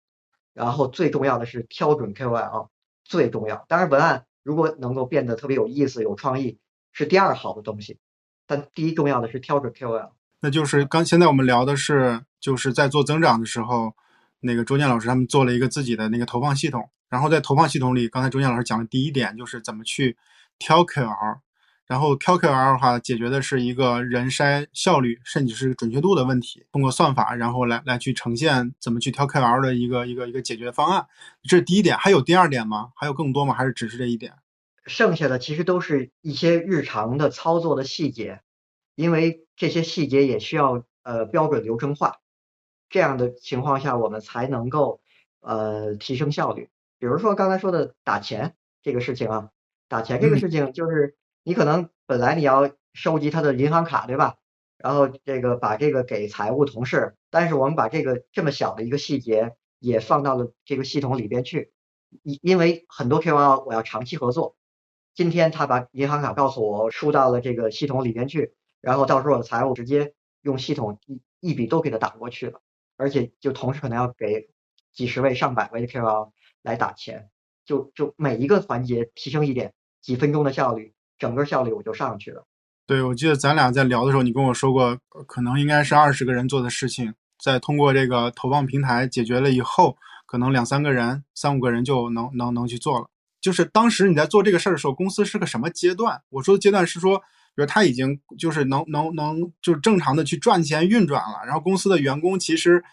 然后最重要的是挑准 KOL 最重要。当然文案如果能够变得特别有意思、有创意，是第二好的东西。但第一重要的是挑准 KOL。那就是刚现在我们聊的是，就是在做增长的时候，那个周建老师他们做了一个自己的那个投放系统。然后在投放系统里，刚才周建老师讲的第一点就是怎么去挑 KOL。然后 QQL 的话，解决的是一个人筛效率，甚至是准确度的问题。通过算法，然后来来去呈现怎么去挑 QL 的一个一个一个解决方案。这是第一点，还有第二点吗？还有更多吗？还是只是这一点？剩下的其实都是一些日常的操作的细节，因为这些细节也需要呃标准流程化。这样的情况下，我们才能够呃提升效率。比如说刚才说的打钱这个事情啊，打钱这个事情就是。你可能本来你要收集他的银行卡，对吧？然后这个把这个给财务同事，但是我们把这个这么小的一个细节也放到了这个系统里边去，因因为很多 KOL 我要长期合作，今天他把银行卡告诉我输到了这个系统里边去，然后到时候我的财务直接用系统一一笔都给他打过去了，而且就同时可能要给几十位上百位的 KOL 来打钱，就就每一个环节提升一点，几分钟的效率。整个效率我就上去了。对，我记得咱俩在聊的时候，你跟我说过，可能应该是二十个人做的事情，在通过这个投放平台解决了以后，可能两三个人、三五个人就能能能去做了。就是当时你在做这个事儿的时候，公司是个什么阶段？我说的阶段是说，比如他已经就是能能能就是正常的去赚钱运转了，然后公司的员工其实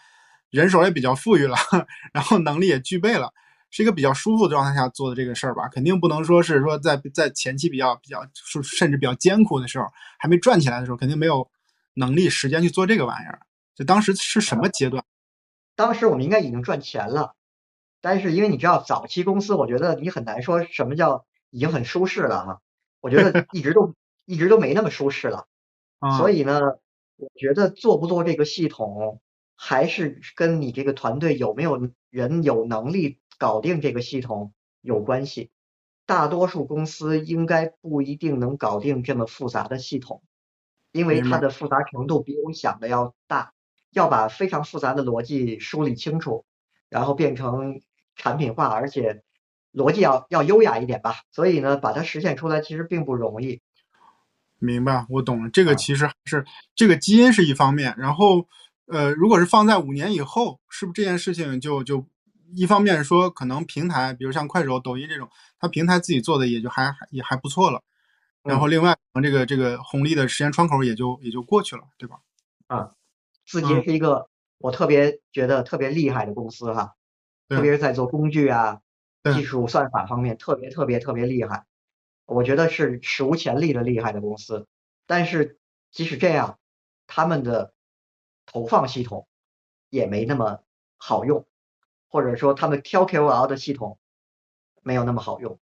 人手也比较富裕了，(laughs) 然后能力也具备了。是一个比较舒服的状态下做的这个事儿吧，肯定不能说是说在在前期比较比较甚至比较艰苦的时候，还没赚起来的时候，肯定没有能力时间去做这个玩意儿。就当时是什么阶段？当时我们应该已经赚钱了，但是因为你知道早期公司，我觉得你很难说什么叫已经很舒适了哈。我觉得一直都一直都没那么舒适了，(laughs) 所以呢，我觉得做不做这个系统，还是跟你这个团队有没有人有能力。搞定这个系统有关系，大多数公司应该不一定能搞定这么复杂的系统，因为它的复杂程度比我想的要大，要把非常复杂的逻辑梳理清楚，然后变成产品化，而且逻辑要要优雅一点吧。所以呢，把它实现出来其实并不容易。明白，我懂了。这个其实还是这个基因是一方面，然后呃，如果是放在五年以后，是不是这件事情就就？一方面说，可能平台，比如像快手、抖音这种，它平台自己做的也就还也还不错了。然后另外，这个这个红利的时间窗口也就也就过去了，对吧？啊，字节是一个我特别觉得特别厉害的公司哈。特别是在做工具啊、技术算法方面，特别特别特别厉害。我觉得是史无前例的厉害的公司。但是即使这样，他们的投放系统也没那么好用，或者说他们挑 KOL 的系统没有那么好用。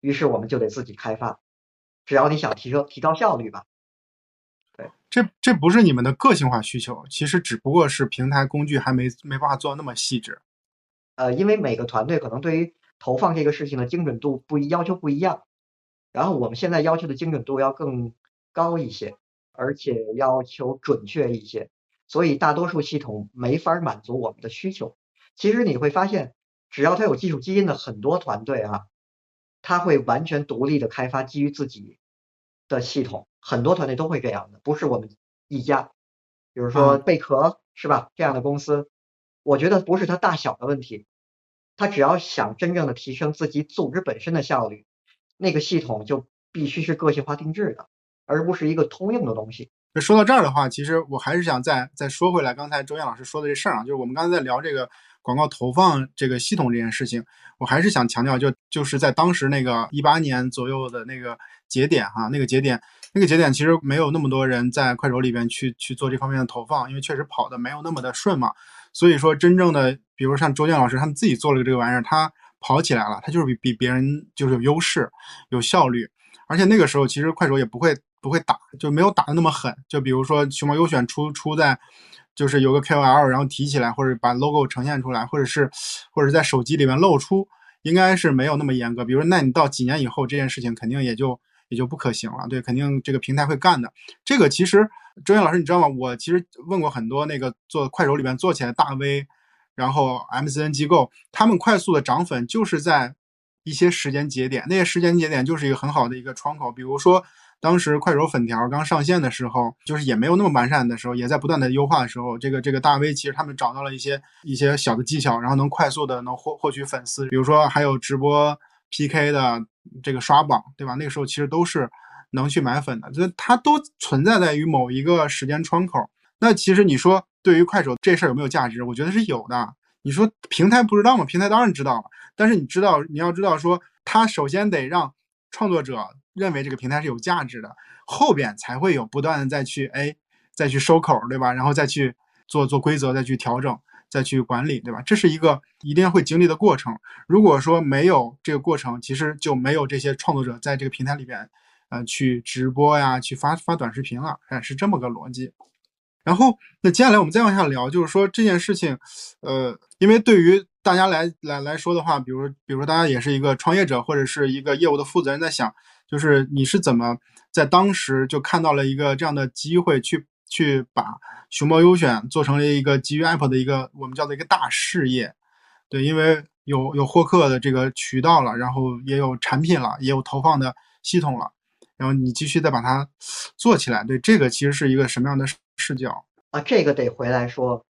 于是我们就得自己开发，只要你想提升提高效率吧。对这这不是你们的个性化需求，其实只不过是平台工具还没没办法做那么细致。呃，因为每个团队可能对于投放这个事情的精准度不一要求不一样，然后我们现在要求的精准度要更高一些，而且要求准确一些，所以大多数系统没法满足我们的需求。其实你会发现，只要它有技术基因的很多团队啊，它会完全独立的开发基于自己的系统，很多团队都会这样的，不是我们一家。比如说嗯贝壳是吧？这样的公司，我觉得不是它大小的问题，它只要想真正的提升自己组织本身的效率，那个系统就必须是个性化定制的，而不是一个通用的东西。那说到这儿的话，其实我还是想再再说回来，刚才周燕老师说的这事儿啊，就是我们刚才在聊这个广告投放这个系统这件事情，我还是想强调，就就是在当时那个一八年左右的那个节点哈，那个节点，那个节点其实没有那么多人在快手里边去去做这方面的投放，因为确实跑的没有那么的顺嘛。所以说，真正的比如像周建老师他们自己做了个这个玩意儿，他跑起来了，他就是比比别人就是有优势、有效率，而且那个时候其实快手也不会不会打，就没有打的那么狠。就比如说熊猫优选出出在，就是有个 KOL，然后提起来或者把 logo 呈现出来，或者是或者在手机里面露出，应该是没有那么严格。比如说那你到几年以后，这件事情肯定也就也就不可行了。对，肯定这个平台会干的。这个其实周燕老师你知道吗？我其实问过很多那个做快手里面做起来大 V，然后 MCN 机构，他们快速的涨粉就是在一些时间节点，那些时间节点就是一个很好的一个窗口。比如说当时快手粉条刚上线的时候，就是也没有那么完善的时候，也在不断的优化的时候，这个这个大 V 其实他们找到了一些一些小的技巧，然后能快速的能获获取粉丝。比如说还有直播 PK 的这个刷榜，对吧？那个时候其实都是能去买粉的，就是它都存在在于某一个时间窗口。那其实你说对于快手这事儿有没有价值？我觉得是有的。你说平台不知道吗？平台当然知道了，但是你知道你要知道说，它首先得让创作者认为这个平台是有价值的，后边才会有不断的再去哎再去收口，对吧？然后再去做做规则，再去调整，再去管理，对吧？这是一个一定会经历的过程。如果说没有这个过程，其实就没有这些创作者在这个平台里边，呃，去直播呀，去发发短视频了，哎，是这么个逻辑。然后，那接下来我们再往下聊，就是说这件事情，呃，因为对于大家来来来说的话，比如比如说大家也是一个创业者或者是一个业务的负责人，在想，就是你是怎么在当时就看到了一个这样的机会，去去把熊猫优选做成了一个基于 app 的一个我们叫做一个大事业，对，因为有有获客的这个渠道了，然后也有产品了，也有投放的系统了，然后你继续再把它做起来，对，这个其实是一个什么样的视角？啊，这个得回来说，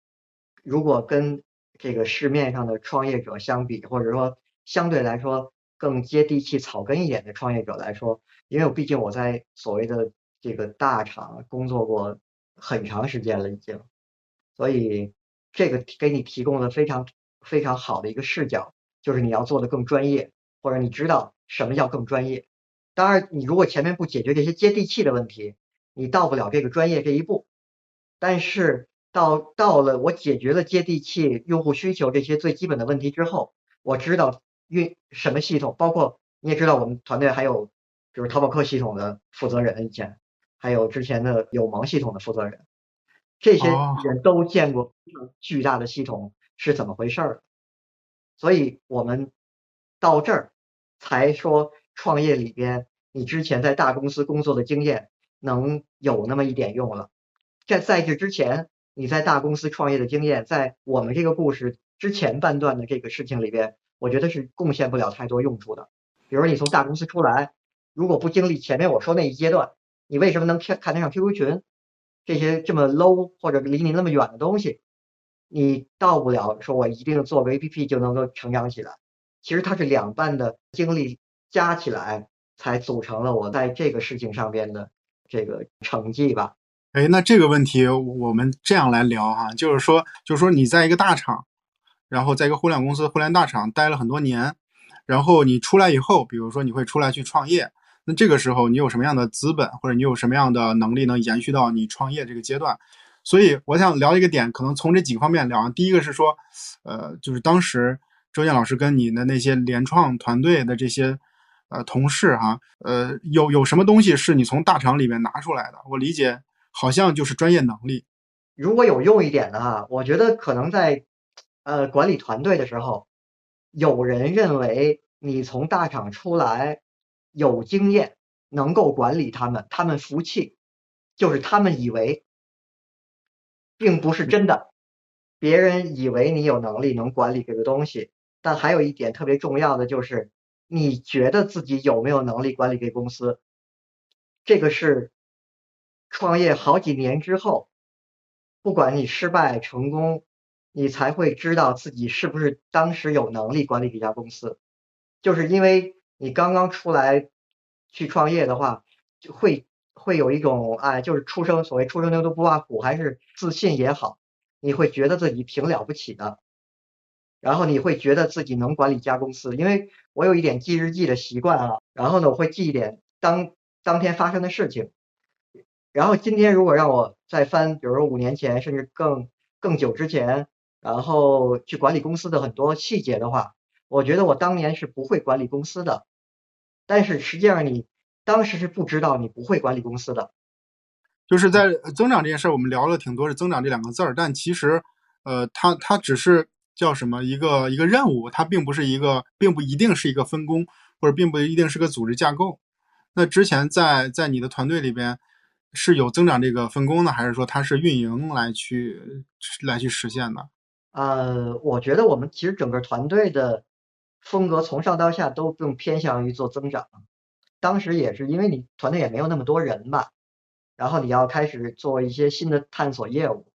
如果跟这个市面上的创业者相比，或者说相对来说更接地气、草根一点的创业者来说，因为我毕竟我在所谓的这个大厂工作过很长时间了已经，所以这个给你提供了非常非常好的一个视角，就是你要做的更专业，或者你知道什么叫更专业。当然，你如果前面不解决这些接地气的问题，你到不了这个专业这一步。但是到到了我解决了接地气、用户需求这些最基本的问题之后，我知道运什么系统，包括你也知道我们团队还有就是淘宝客系统的负责人以前，还有之前的有盟系统的负责人，这些哦。人都见过巨大的系统是怎么回事儿，所以我们到这儿才说创业里边你之前在大公司工作的经验能有那么一点用了。在在这之前，你在大公司创业的经验，在我们这个故事之前半段的这个事情里边，我觉得是贡献不了太多用处的。比如你从大公司出来，如果不经历前面我说那一阶段，你为什么能看看得上 QQ 群这些这么 low 或者离你那么远的东西？你到不了说我一定做个 APP 就能够成长起来。其实它是两半的经历加起来，才组成了我在这个事情上边的这个成绩吧。哎，那这个问题我们这样来聊哈、就是说，就是说你在一个大厂，然后在一个互联网公司、互联大厂待了很多年，然后你出来以后，比如说你会出来去创业，那这个时候你有什么样的资本，或者你有什么样的能力能延续到你创业这个阶段？所以我想聊一个点，可能从这几个方面聊。第一个是说，呃，就是当时周建老师跟你的那些联创团队的这些呃同事哈，呃，有有什么东西是你从大厂里面拿出来的？我理解好像就是专业能力。如果有用一点的哈，我觉得可能在呃管理团队的时候，有人认为你从大厂出来有经验，能够管理他们，他们服气，就是他们以为。并不是真的，别人以为你有能力能管理这个东西，但还有一点特别重要的就是，你觉得自己有没有能力管理这公司？这个是创业好几年之后，不管你失败成功，你才会知道自己是不是当时有能力管理这家公司。就是因为你刚刚出来去创业的话，就会。会有一种哎，就是出生所谓出生牛犊不怕虎，还是自信也好，你会觉得自己挺了不起的，然后你会觉得自己能管理一家公司。因为我有一点记日记的习惯啊，然后呢，我会记一点当当天发生的事情。然后今天如果让我再翻，比如说五年前，甚至更更久之前，然后去管理公司的很多细节的话，我觉得我当年是不会管理公司的。但是实际上你。当时是不知道你不会管理公司的，就是在增长这件事儿，我们聊了挺多是增长这两个字儿，但其实，呃，它它只是叫什么一个一个任务，它并不是一个，并不一定是一个分工，或者并不一定是个组织架构。那之前在在你的团队里边是有增长这个分工的，还是说它是运营来去来去实现的？呃，我觉得我们其实整个团队的风格从上到下都更偏向于做增长。当时也是因为你团队也没有那么多人嘛，然后你要开始做一些新的探索业务，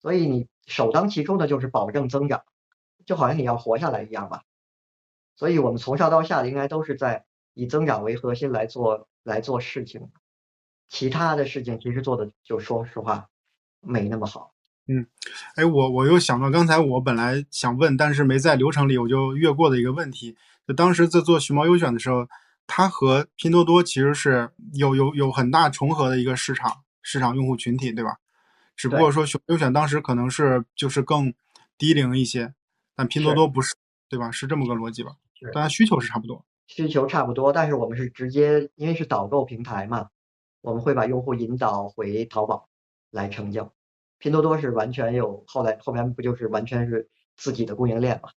所以你首当其冲的就是保证增长，就好像你要活下来一样吧。所以我们从上到下的应该都是在以增长为核心来做来做事情，其他的事情其实做的就说实话没那么好。嗯，哎，我我又想到刚才我本来想问，但是没在流程里我就越过的一个问题，就当时在做熊猫优选的时候。它和拼多多其实是有有有很大重合的一个市场市场用户群体，对吧？只不过说熊优选当时可能是就是更低龄一些，但拼多多不是，对吧？是这么个逻辑吧？大家需求是差不多，需求差不多，但是我们是直接因为是导购平台嘛，我们会把用户引导回淘宝来成交。拼多多是完全有后来后面不就是完全是自己的供应链嘛，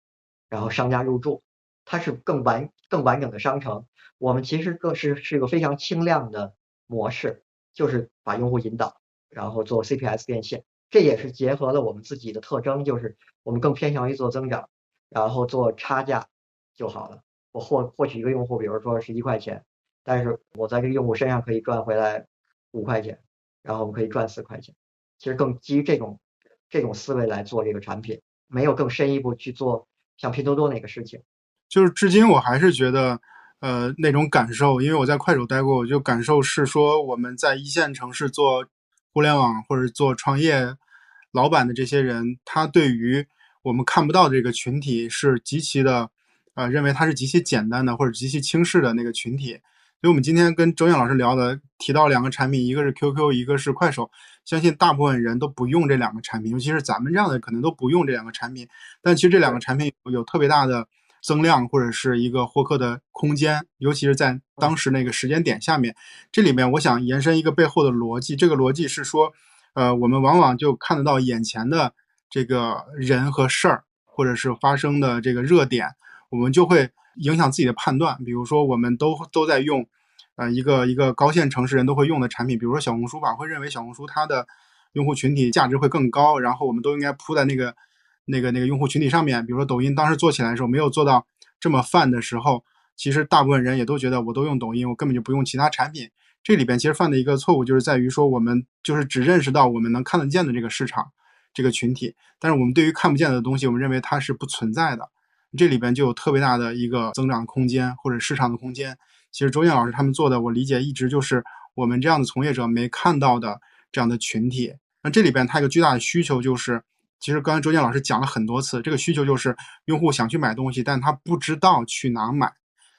然后商家入驻，它是更完更完整的商城。我们其实更是是一个非常轻量的模式，就是把用户引导，然后做 CPS 变现，这也是结合了我们自己的特征，就是我们更偏向于做增长，然后做差价就好了。我获获取一个用户，比如说是一块钱，但是我在这个用户身上可以赚回来五块钱，然后我们可以赚四块钱。其实更基于这种这种思维来做这个产品，没有更深一步去做像拼多多那个事情。就是至今我还是觉得。呃，那种感受，因为我在快手待过，我就感受是说，我们在一线城市做互联网或者做创业老板的这些人，他对于我们看不到的这个群体是极其的，呃，认为他是极其简单的或者极其轻视的那个群体。所以，我们今天跟周燕老师聊的，提到两个产品，一个是 QQ，一个是快手，相信大部分人都不用这两个产品，尤其是咱们这样的，可能都不用这两个产品。但其实这两个产品有特别大的。增量或者是一个获客的空间，尤其是在当时那个时间点下面，这里面我想延伸一个背后的逻辑，这个逻辑是说，呃，我们往往就看得到眼前的这个人和事儿，或者是发生的这个热点，我们就会影响自己的判断。比如说，我们都都在用，呃，一个一个高线城市人都会用的产品，比如说小红书吧，会认为小红书它的用户群体价值会更高，然后我们都应该铺在那个。那个那个用户群体上面，比如说抖音当时做起来的时候没有做到这么泛的时候，其实大部分人也都觉得我都用抖音，我根本就不用其他产品。这里边其实犯的一个错误就是在于说我们就是只认识到我们能看得见的这个市场这个群体，但是我们对于看不见的东西，我们认为它是不存在的。这里边就有特别大的一个增长空间或者市场的空间。其实周燕老师他们做的，我理解一直就是我们这样的从业者没看到的这样的群体。那这里边它一个巨大的需求就是。其实刚才周建老师讲了很多次，这个需求就是用户想去买东西，但他不知道去哪买，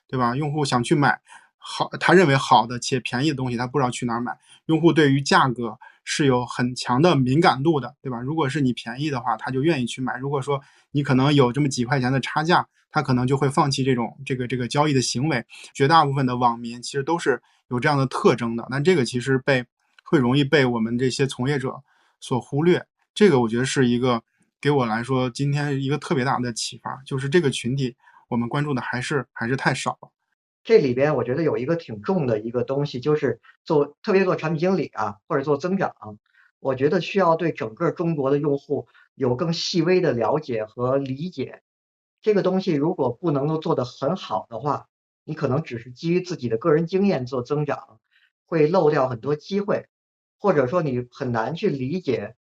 对吧？用户想去买好，他认为好的且便宜的东西，他不知道去哪买。用户对于价格是有很强的敏感度的，对吧？如果是你便宜的话，他就愿意去买；如果说你可能有这么几块钱的差价，他可能就会放弃这种这个这个交易的行为。绝大部分的网民其实都是有这样的特征的，那这个其实被会容易被我们这些从业者所忽略。这个我觉得是一个给我来说今天一个特别大的启发，就是这个群体我们关注的还是还是太少了。这里边我觉得有一个挺重的一个东西，就是做特别做产品经理啊，或者做增长，我觉得需要对整个中国的用户有更细微的了解和理解。这个东西如果不能够做得很好的话，你可能只是基于自己的个人经验做增长，会漏掉很多机会，或者说你很难去理解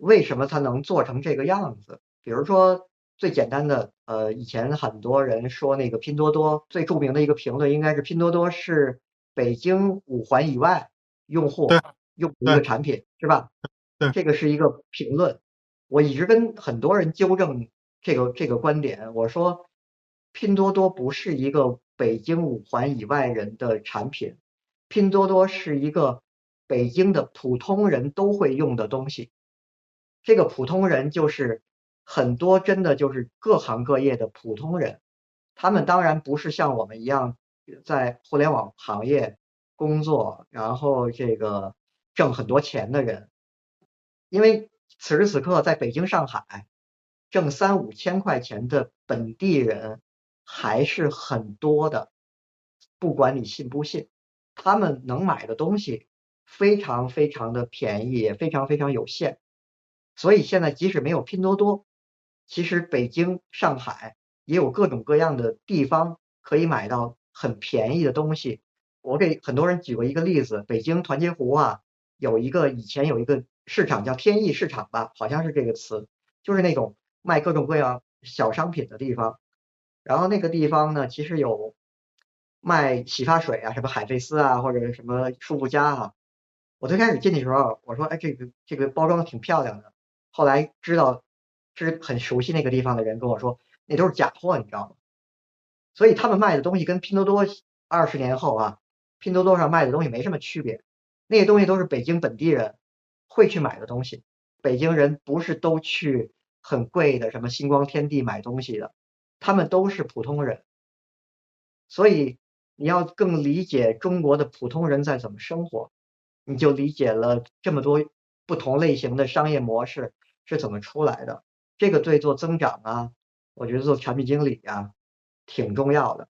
为什么它能做成这个样子。比如说最简单的，呃，以前很多人说那个拼多多最著名的一个评论，应该是拼多多是北京五环以外用户用一个产品，是吧？对，这个是一个评论，我一直跟很多人纠正。这个这个观点，我说，拼多多不是一个北京五环以外人的产品，拼多多是一个北京的普通人都会用的东西。这个普通人就是很多真的就是各行各业的普通人，他们当然不是像我们一样在互联网行业工作，然后这个挣很多钱的人，因为此时此刻在北京、上海。挣三五千块钱的本地人还是很多的，不管你信不信，他们能买的东西非常非常的便宜，也非常非常有限。所以现在即使没有拼多多，其实北京、上海也有各种各样的地方可以买到很便宜的东西。我给很多人举过一个例子，北京团结湖啊，有一个以前有一个市场叫天意市场吧，好像是这个词，就是那种。卖各种各样小商品的地方，然后那个地方呢，其实有卖洗发水啊，什么海飞丝啊，或者什么舒肤佳啊。我最开始进去的时候，我说，哎，这个这个包装挺漂亮的。后来知道，是很熟悉那个地方的人跟我说，那都是假货，你知道吗？所以他们卖的东西跟拼多多二十年后啊，拼多多上卖的东西没什么区别。那些东西都是北京本地人会去买的东西。北京人不是都去。很贵的什么星光天地买东西的，他们都是普通人，所以你要更理解中国的普通人在怎么生活，你就理解了这么多不同类型的商业模式是怎么出来的。这个对做增长啊，我觉得做产品经理啊挺重要的。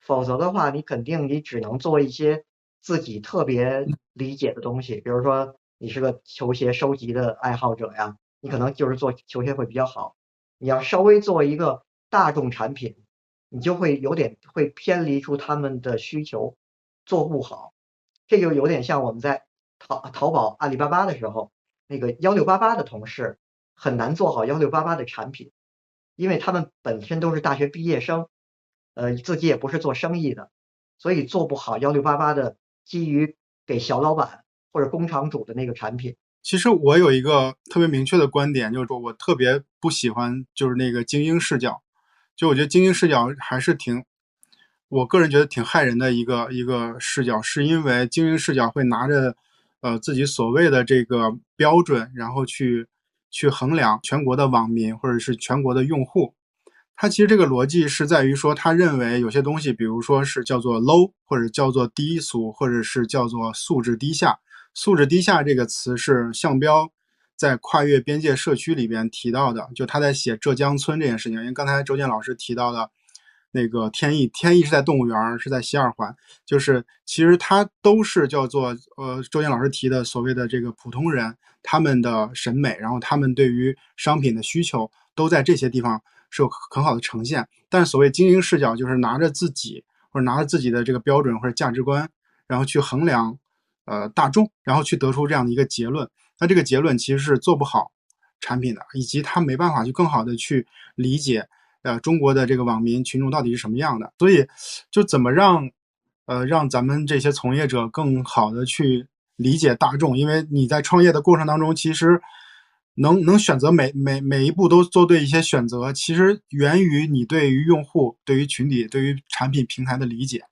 否则的话，你肯定你只能做一些自己特别理解的东西，比如说你是个球鞋收集的爱好者呀。你可能就是做球鞋会比较好，你要稍微做一个大众产品，你就会有点会偏离出他们的需求，做不好。这就有点像我们在淘淘宝、阿里巴巴的时候，那个幺六八八的同事很难做好幺六八八的产品，因为他们本身都是大学毕业生，呃，自己也不是做生意的，所以做不好幺六八八的基于给小老板或者工厂主的那个产品。其实我有一个特别明确的观点，就是说我特别不喜欢就是那个精英视角，就我觉得精英视角还是挺，我个人觉得挺害人的一个一个视角，是因为精英视角会拿着呃自己所谓的这个标准，然后去去衡量全国的网民或者是全国的用户，他其实这个逻辑是在于说，他认为有些东西，比如说是叫做 low，或者叫做低俗，或者是叫做素质低下。素质低下这个词是向彪在跨越边界社区里边提到的，就他在写浙江村这件事情。因为刚才周建老师提到的，那个天意，天意是在动物园，是在西二环，就是其实它都是叫做呃，周建老师提的所谓的这个普通人，他们的审美，然后他们对于商品的需求都在这些地方是有很好的呈现。但所谓精英视角，就是拿着自己或者拿着自己的这个标准或者价值观，然后去衡量。呃，大众，然后去得出这样的一个结论，那这个结论其实是做不好产品的，以及他没办法去更好的去理解，呃，中国的这个网民群众到底是什么样的。所以，就怎么让，呃，让咱们这些从业者更好的去理解大众，因为你在创业的过程当中，其实能能选择每每每一步都做对一些选择，其实源于你对于用户、对于群体、对于产品平台的理解。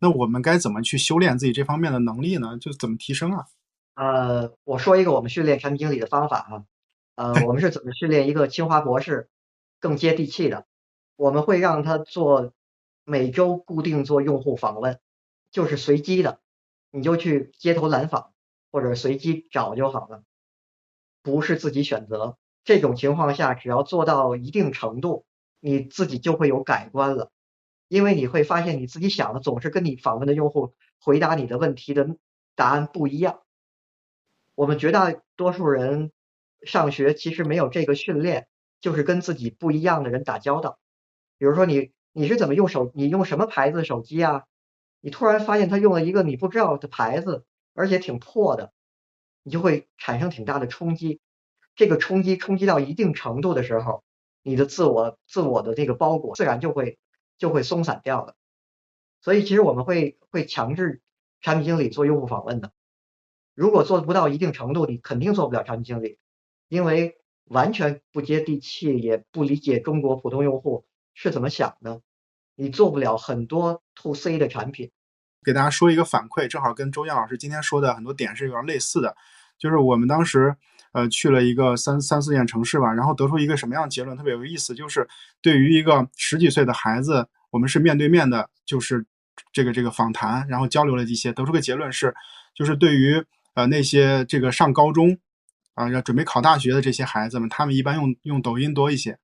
那我们该怎么去修炼自己这方面的能力呢？就怎么提升啊？呃，我说一个我们训练产品经理的方法啊，呃，(laughs) 我们是怎么训练一个清华博士更接地气的？我们会让他做每周固定做用户访问，就是随机的，你就去街头拦访或者随机找就好了，不是自己选择。这种情况下，只要做到一定程度，你自己就会有改观了，因为你会发现你自己想的总是跟你访问的用户回答你的问题的答案不一样。我们绝大多数人上学其实没有这个训练，就是跟自己不一样的人打交道。比如说你你是怎么用手，你用什么牌子的手机啊？你突然发现他用了一个你不知道的牌子，而且挺破的，你就会产生挺大的冲击。这个冲击冲击到一定程度的时候，你的自我自我的这个包裹自然就会就会松散掉了。所以其实我们会会强制产品经理做用户访问的。如果做不到一定程度，你肯定做不了产品经理，因为完全不接地气，也不理解中国普通用户是怎么想的，你做不了很多 to C 的产品。给大家说一个反馈，正好跟周燕老师今天说的很多点是有点类似的，就是我们当时呃去了一个三三四线城市吧，然后得出一个什么样的结论，特别有意思，就是对于一个十几岁的孩子，我们是面对面的，就是这个这个访谈，然后交流了一些，得出个结论是，就是对于。呃，那些这个上高中啊，要准备考大学的这些孩子们，他们一般用用抖音多一些。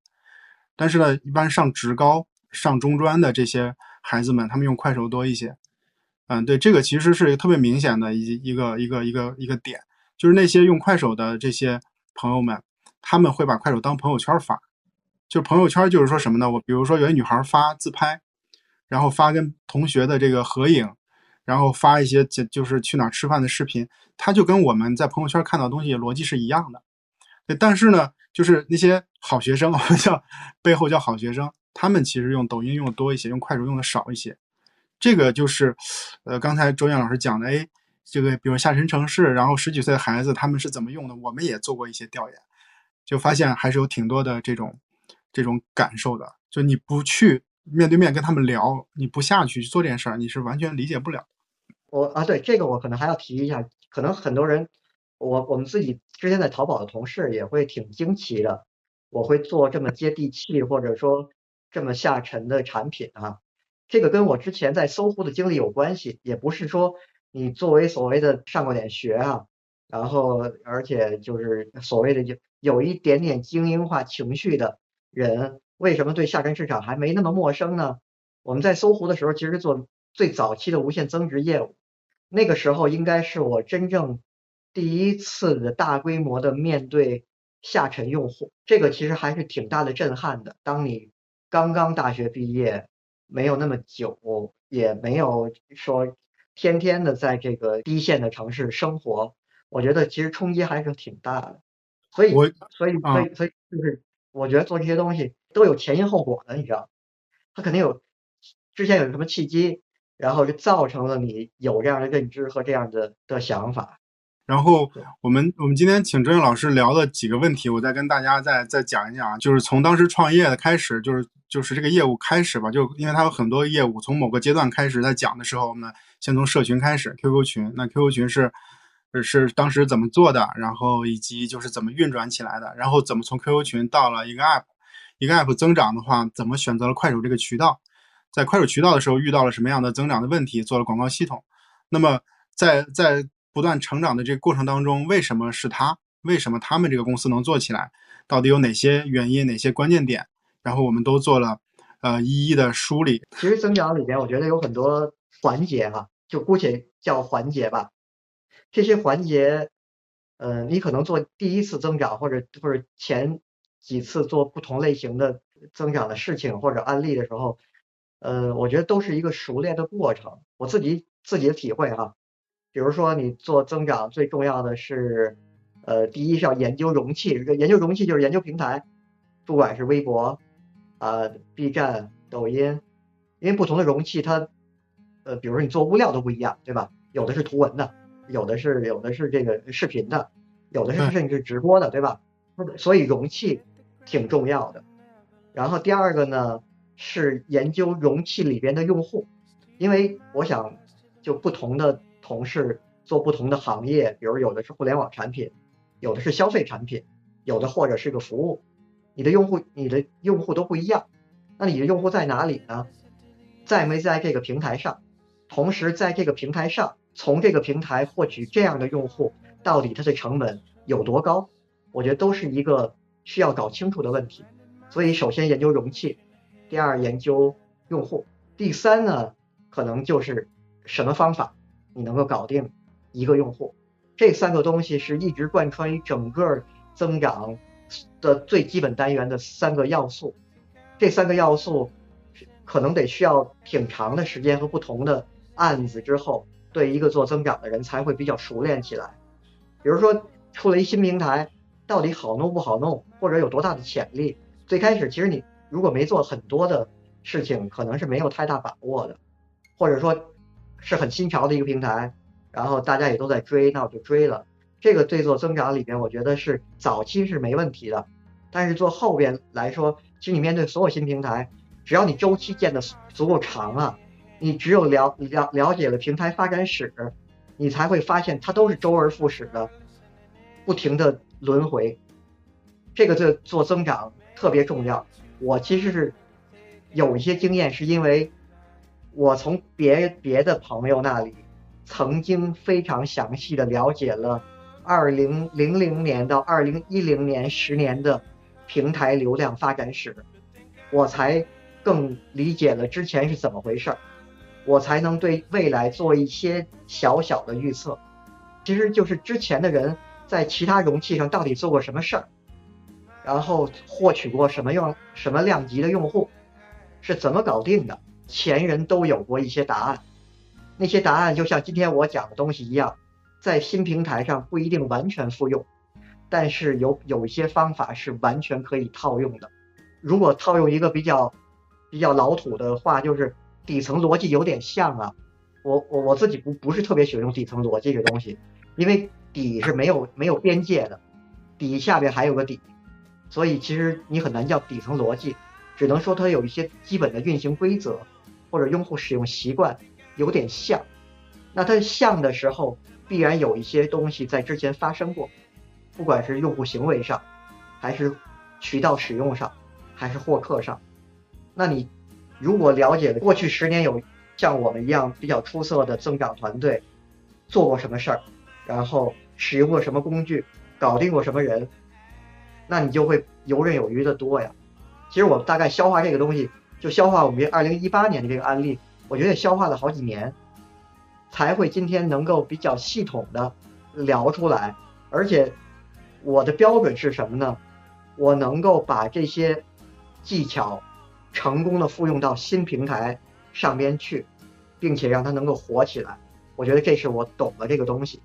但是呢，一般上职高、上中专的这些孩子们，他们用快手多一些。嗯，对，这个其实是一个特别明显的一一个一个一个一个点，就是那些用快手的这些朋友们，他们会把快手当朋友圈发。就朋友圈就是说什么呢？我比如说有一女孩发自拍，然后发跟同学的这个合影。然后发一些就就是去哪吃饭的视频，他就跟我们在朋友圈看到东西逻辑是一样的。对，但是呢，就是那些好学生，(laughs) 我们叫背后叫好学生，他们其实用抖音用的多一些，用快手用的少一些。这个就是，呃，刚才周燕老师讲的，哎，这个比如下沉城市，然后十几岁的孩子他们是怎么用的，我们也做过一些调研，就发现还是有挺多的这种这种感受的。就你不去面对面跟他们聊，你不下去做这件事儿，你是完全理解不了。我啊，对这个我可能还要提一下，可能很多人，我我们自己之前在淘宝的同事也会挺惊奇的，我会做这么接地气或者说这么下沉的产品啊，这个跟我之前在搜狐的经历有关系，也不是说你作为所谓的上过点学啊，然后而且就是所谓的有有一点点精英化情绪的人，为什么对下沉市场还没那么陌生呢？我们在搜狐的时候，其实做最早期的无限增值业务。那个时候应该是我真正第一次的大规模的面对下沉用户，这个其实还是挺大的震撼的。当你刚刚大学毕业，没有那么久，也没有说天天的在这个一线的城市生活，我觉得其实冲击还是挺大的。所以，所以，所以，所以，就是我觉得做这些东西都有前因后果的，你知道，他肯定有之前有什么契机。然后就造成了你有这样的认知和这样的的想法。然后我们我们今天请周燕老师聊的几个问题，我再跟大家再再讲一讲，就是从当时创业的开始，就是就是这个业务开始吧，就因为它有很多业务，从某个阶段开始在讲的时候，我们先从社群开始，QQ 群，那 QQ 群是是当时怎么做的，然后以及就是怎么运转起来的，然后怎么从 QQ 群到了一个 App，一个 App 增长的话，怎么选择了快手这个渠道。在快手渠道的时候遇到了什么样的增长的问题？做了广告系统。那么在在不断成长的这个过程当中，为什么是他？为什么他们这个公司能做起来？到底有哪些原因？哪些关键点？然后我们都做了呃一一的梳理。其实增长里边，我觉得有很多环节哈，就姑且叫环节吧。这些环节，呃，你可能做第一次增长，或者或者前几次做不同类型的增长的事情或者案例的时候。呃，我觉得都是一个熟练的过程。我自己自己的体会哈，比如说你做增长最重要的是，呃，第一是要研究容器。研究容器就是研究平台，不管是微博啊、B 站、抖音，因为不同的容器它，呃，比如说你做物料都不一样，对吧？有的是图文的，有的是有的是这个视频的，有的是甚至直播的，对吧？所以容器挺重要的。然后第二个呢是研究容器里边的用户，因为我想就不同的从事做不同的行业，比如有的是互联网产品，有的是消费产品，有的或者是个服务，你的用户你的用户都不一样。那你的用户在哪里呢？在没在这个平台上？同时在这个平台上，从这个平台获取这样的用户，到底它的成本有多高？我觉得都是一个需要搞清楚的问题。所以，首先研究容器，第二研究用户，第三呢，可能就是什么方法你能够搞定一个用户。这三个东西是一直贯穿于整个增长的最基本单元的三个要素。这三个要素可能得需要挺长的时间和不同的案子之后，对一个做增长的人才会比较熟练起来。比如说，出了一新平台，到底好弄不好弄，或者有多大的潜力？最开始其实你如果没做很多的事情，可能是没有太大把握的，或者说是很新潮的一个平台，然后大家也都在追，那我就追了。这个对做增长里边，我觉得是早期是没问题的，但是做后边来说，其实你面对所有新平台，只要你周期建的足够长啊，你只有了了了解了平台发展史，你才会发现它都是周而复始的，不停的轮回。这个做做增长。特别重要。我其实是有一些经验，是因为我从别别的朋友那里曾经非常详细的了解了二零零零年到二零一零年十年的平台流量发展史，我才更理解了之前是怎么回事儿，我才能对未来做一些小小的预测。其实就是之前的人在其他容器上到底做过什么事儿。然后获取过什么用什么量级的用户，是怎么搞定的？前人都有过一些答案，那些答案就像今天我讲的东西一样，在新平台上不一定完全复用，但是有有一些方法是完全可以套用的。如果套用一个比较比较老土的话，就是底层逻辑有点像啊。我我我自己不不是特别喜欢用底层逻辑这东西，因为底是没有没有边界的，底下边还有个底。所以其实你很难叫底层逻辑，只能说它有一些基本的运行规则或者用户使用习惯有点像。那它像的时候，必然有一些东西在之前发生过，不管是用户行为上，还是渠道使用上，还是获客上。那你如果了解了过去十年有像我们一样比较出色的增长团队做过什么事儿，然后使用过什么工具，搞定过什么人。那你就会游刃有余的多呀。其实我大概消化这个东西，就消化我们二零一八年的这个案例，我觉得消化了好几年，才会今天能够比较系统的聊出来。而且我的标准是什么呢？我能够把这些技巧成功的复用到新平台上边去，并且让它能够火起来。我觉得这是我懂了这个东西。